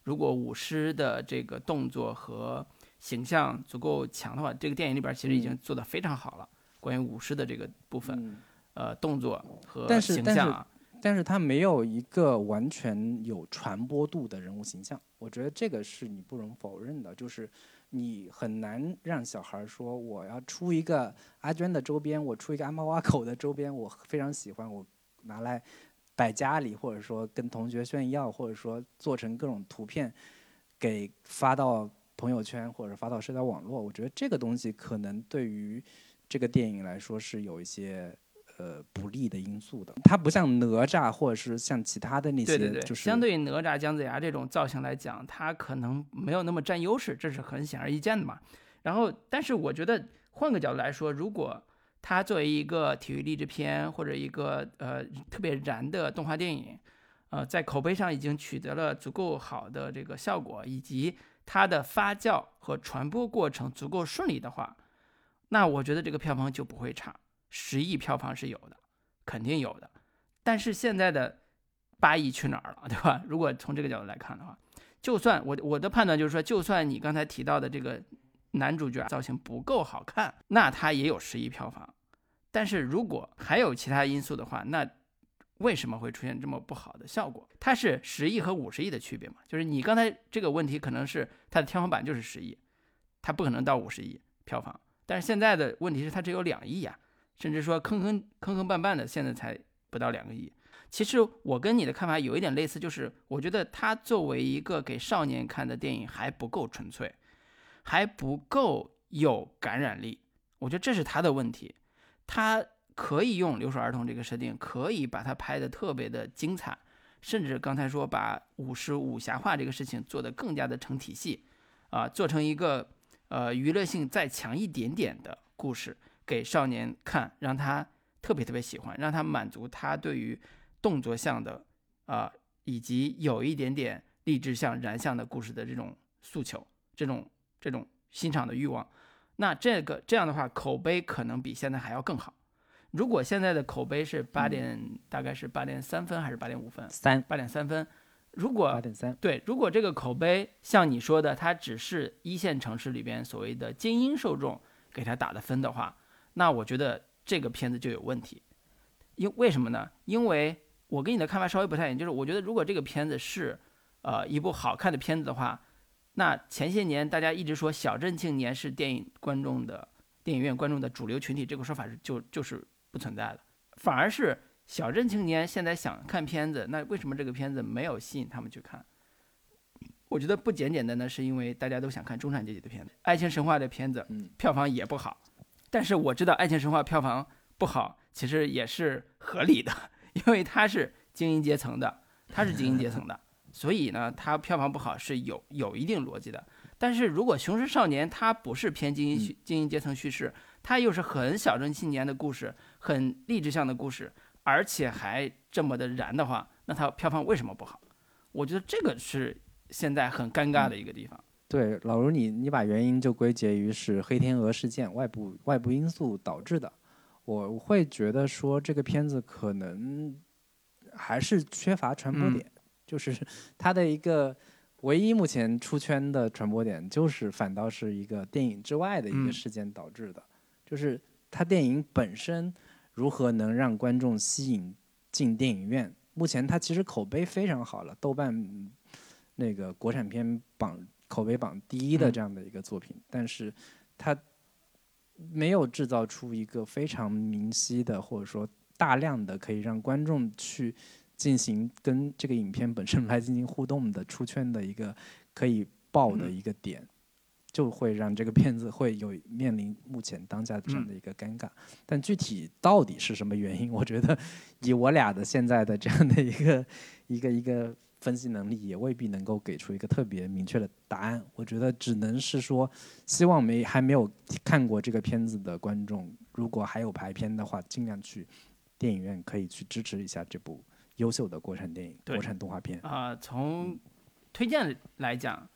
如果舞狮的这个动作和形象足够强的话，这个电影里边其实已经做得非常好了。关于舞狮的这个部分，呃，动作和形象啊，但是它没有一个完全有传播度的人物形象。我觉得这个是你不容否认的，就是你很难让小孩说我要出一个阿娟的周边，我出一个阿猫阿狗的周边，我非常喜欢，我拿来。摆家里，或者说跟同学炫耀，或者说做成各种图片，给发到朋友圈或者发到社交网络。我觉得这个东西可能对于这个电影来说是有一些呃不利的因素的。它不像哪吒，或者是像其他的那些，就是相对于哪吒、姜子牙这种造型来讲，它可能没有那么占优势，这是很显而易见的嘛。然后，但是我觉得换个角度来说，如果它作为一个体育励志片或者一个呃特别燃的动画电影，呃，在口碑上已经取得了足够好的这个效果，以及它的发酵和传播过程足够顺利的话，那我觉得这个票房就不会差。十亿票房是有的，肯定有的。但是现在的八亿去哪儿了，对吧？如果从这个角度来看的话，就算我我的判断就是说，就算你刚才提到的这个。男主角造型不够好看，那他也有十亿票房。但是如果还有其他因素的话，那为什么会出现这么不好的效果？它是十亿和五十亿的区别嘛？就是你刚才这个问题可能是它的天花板就是十亿，它不可能到五十亿票房。但是现在的问题是它只有两亿呀，甚至说坑坑坑坑绊绊的，现在才不到两个亿。其实我跟你的看法有一点类似，就是我觉得它作为一个给少年看的电影还不够纯粹。还不够有感染力，我觉得这是他的问题。他可以用留守儿童这个设定，可以把它拍得特别的精彩，甚至刚才说把武士武侠化这个事情做得更加的成体系，啊，做成一个呃娱乐性再强一点点的故事给少年看，让他特别特别喜欢，让他满足他对于动作像的啊，以及有一点点励志向燃向的故事的这种诉求，这种。这种欣赏的欲望，那这个这样的话，口碑可能比现在还要更好。如果现在的口碑是八点，大概是八点三分还是八点五分？三八点三分。如果八点三对，如果这个口碑像你说的，它只是一线城市里边所谓的精英受众给他打的分的话，那我觉得这个片子就有问题。因为什么呢？因为我跟你的看法稍微不太一样，就是我觉得如果这个片子是呃一部好看的片子的话。那前些年大家一直说小镇青年是电影观众的电影院观众的主流群体，这个说法是就就是不存在的，反而是小镇青年现在想看片子，那为什么这个片子没有吸引他们去看？我觉得不简简单单是因为大家都想看中产阶级的片子，《爱情神话》的片子票房也不好。但是我知道《爱情神话》票房不好，其实也是合理的，因为它是精英阶层的，它是精英阶层的，所以呢，它票房不好是有有一定逻辑的。但是如果《雄狮少年》它不是偏精英精英阶层叙事，它又是很小镇青年的故事，很励志向的故事，而且还这么的燃的话，那它票房为什么不好？我觉得这个是。现在很尴尬的一个地方。对，老卢，你你把原因就归结于是黑天鹅事件外部外部因素导致的。我会觉得说这个片子可能还是缺乏传播点，就是 他的一个唯一目前出圈的传播点，就是反倒是一个电影之外的一个事件导致的。就是他电影本身如何能让观众吸引进电影院？目前他其实口碑非常好了，豆瓣。那个国产片榜口碑榜第一的这样的一个作品，但是他没有制造出一个非常明晰的，或者说大量的可以让观众去进行跟这个影片本身来进行互动的出圈的一个可以爆的一个点，就会让这个片子会有面临目前当下这样的一个尴尬。但具体到底是什么原因，我觉得以我俩的现在的这样的一个一个一个。分析能力也未必能够给出一个特别明确的答案。我觉得只能是说，希望没还没有看过这个片子的观众，如果还有排片的话，尽量去电影院可以去支持一下这部优秀的国产电影、国产动画片。啊，从推荐来讲，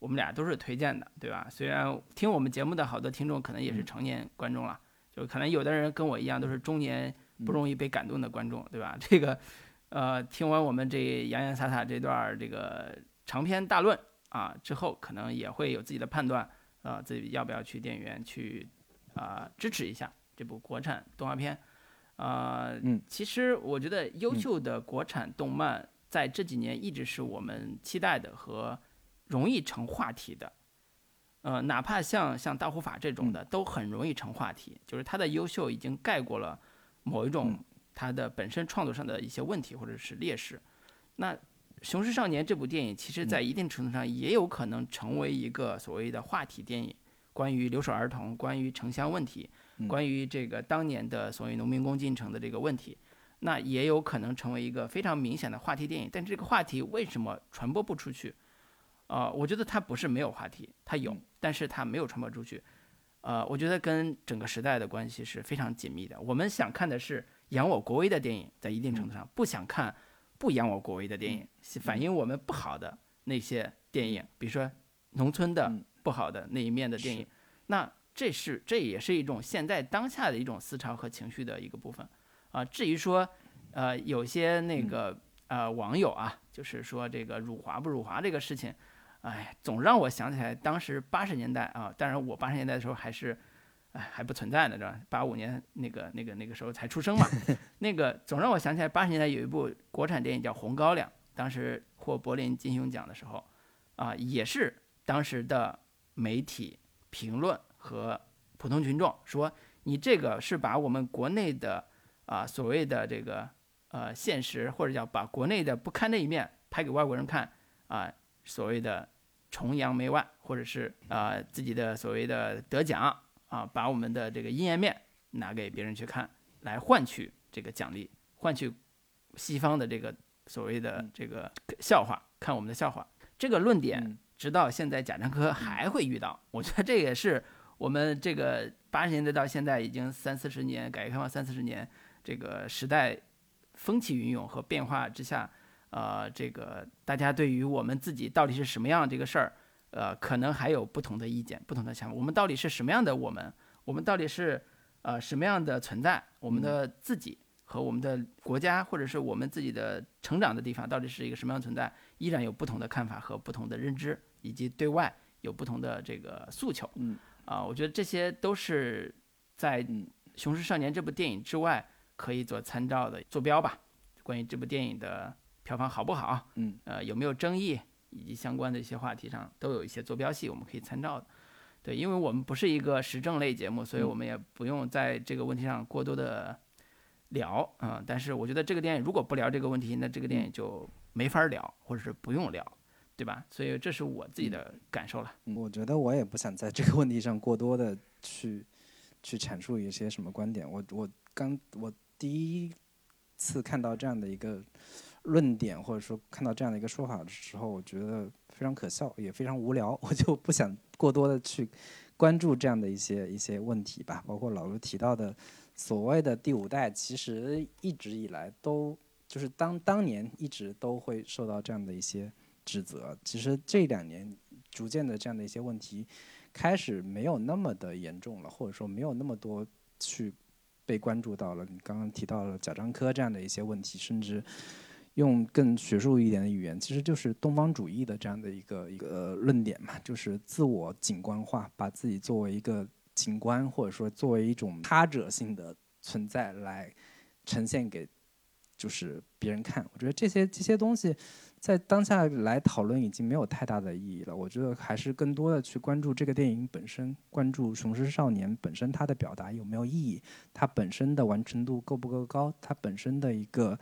我们俩都是推荐的，对吧？虽然听我们节目的好多听众可能也是成年观众了，就可能有的人跟我一样都是中年不容易被感动的观众，对吧？这个。呃，听完我们这洋洋洒洒这段这个长篇大论啊之后，可能也会有自己的判断，啊，自己要不要去电影院去啊支持一下这部国产动画片，啊，嗯，其实我觉得优秀的国产动漫在这几年一直是我们期待的和容易成话题的，呃，哪怕像像大护法这种的都很容易成话题，就是它的优秀已经盖过了某一种。它的本身创作上的一些问题或者是劣势，那《雄狮少年》这部电影其实在一定程度上也有可能成为一个所谓的话题电影，关于留守儿童、关于城乡问题、关于这个当年的所谓农民工进城的这个问题，那也有可能成为一个非常明显的话题电影。但这个话题为什么传播不出去？呃，我觉得它不是没有话题，它有，但是它没有传播出去。呃，我觉得跟整个时代的关系是非常紧密的。我们想看的是。扬我国威的电影，在一定程度上不想看不扬我国威的电影，反映我们不好的那些电影，比如说农村的不好的那一面的电影。那这是这也是一种现在当下的一种思潮和情绪的一个部分啊。至于说，呃，有些那个呃网友啊，就是说这个辱华不辱华这个事情，哎，总让我想起来当时八十年代啊。当然，我八十年代的时候还是。哎，还不存在呢，是吧？八五年那个、那个、那个时候才出生嘛。那个总让我想起来，八十年代有一部国产电影叫《红高粱》，当时获柏林金熊奖的时候，啊，也是当时的媒体评论和普通群众说，你这个是把我们国内的啊所谓的这个呃现实，或者叫把国内的不堪的一面拍给外国人看啊，所谓的崇洋媚外，或者是啊自己的所谓的得奖。啊，把我们的这个阴暗面拿给别人去看，来换取这个奖励，换取西方的这个所谓的这个笑话，看我们的笑话。这个论点直到现在贾樟柯还会遇到。我觉得这也是我们这个八十年代到现在已经三四十年，改革开放三四十年，这个时代风起云涌和变化之下，呃，这个大家对于我们自己到底是什么样这个事儿。呃，可能还有不同的意见、不同的想法。我们到底是什么样的？我们，我们到底是呃什么样的存在？我们的自己和我们的国家，或者是我们自己的成长的地方，到底是一个什么样的存在？依然有不同的看法和不同的认知，以及对外有不同的这个诉求。嗯，啊，我觉得这些都是在《雄狮少年》这部电影之外可以做参照的坐标吧。关于这部电影的票房好不好？嗯，呃，有没有争议？以及相关的一些话题上都有一些坐标系，我们可以参照的。对，因为我们不是一个时政类节目，所以我们也不用在这个问题上过多的聊啊。但是我觉得这个电影如果不聊这个问题，那这个电影就没法聊，或者是不用聊，对吧？所以这是我自己的感受了。我觉得我也不想在这个问题上过多的去去阐述一些什么观点。我我刚我第一次看到这样的一个论点，或者说看到这样的一个说法的时候，我觉得非常可笑，也非常无聊。我就不想过多的去关注这样的一些一些问题吧。包括老卢提到的所谓的第五代，其实一直以来都。就是当当年一直都会受到这样的一些指责，其实这两年逐渐的这样的一些问题开始没有那么的严重了，或者说没有那么多去被关注到了。你刚刚提到了贾樟柯这样的一些问题，甚至用更学术一点的语言，其实就是东方主义的这样的一个一个论点嘛，就是自我景观化，把自己作为一个景观，或者说作为一种他者性的存在来呈现给。就是别人看，我觉得这些这些东西，在当下来讨论已经没有太大的意义了。我觉得还是更多的去关注这个电影本身，关注《雄狮少年》本身它的表达有没有意义，它本身的完成度够不够高，它本身的一个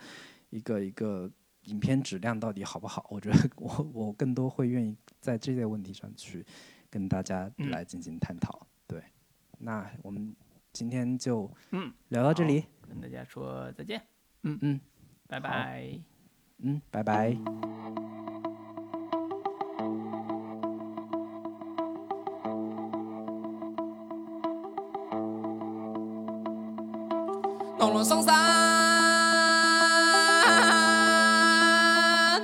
一个一个影片质量到底好不好？我觉得 我我更多会愿意在这些问题上去跟大家来进行探讨。对，那我们今天就嗯聊到这里，跟大家说再见。嗯嗯，拜拜。嗯，拜拜。弄了上山，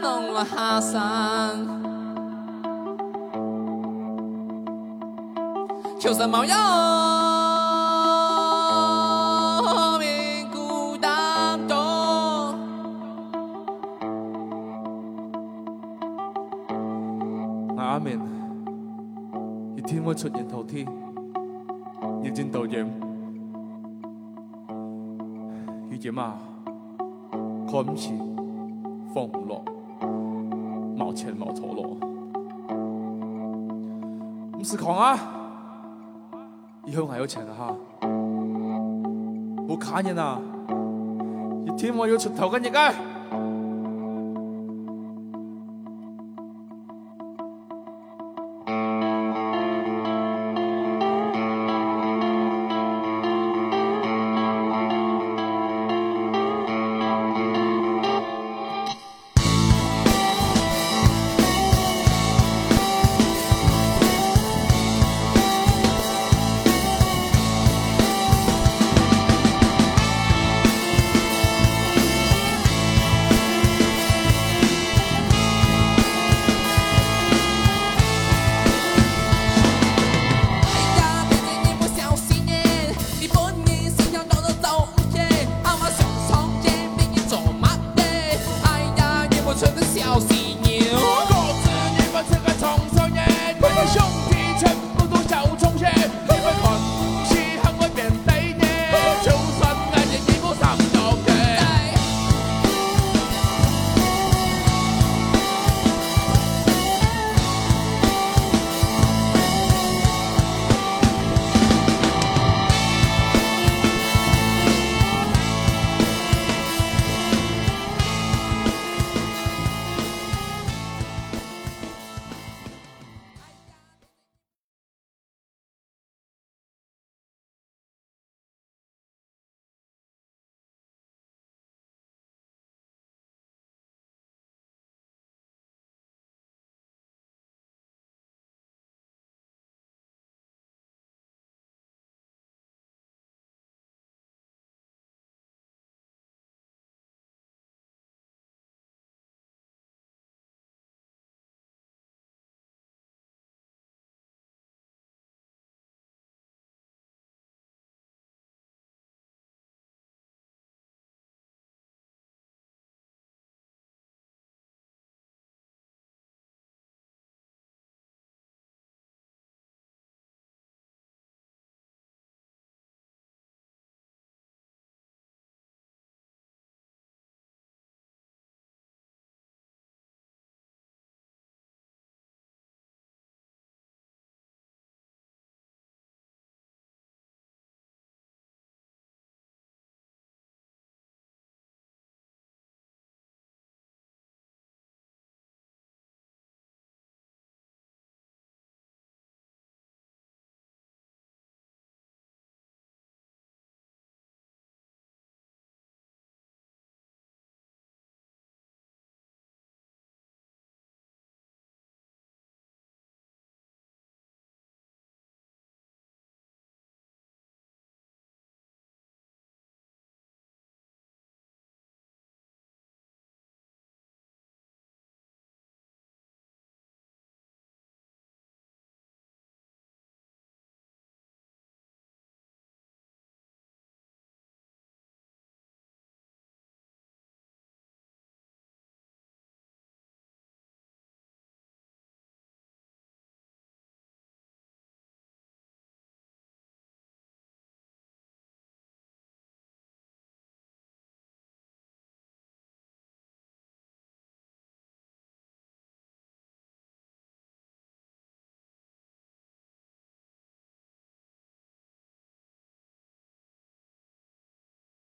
弄了下山，求生冒药。出人头天，認真導演，遇見啊，看唔起，放唔落，冇錢冇錯咯，唔是狂啊，以后还有钱的哈，我看見啊，一天我要出頭跟一個。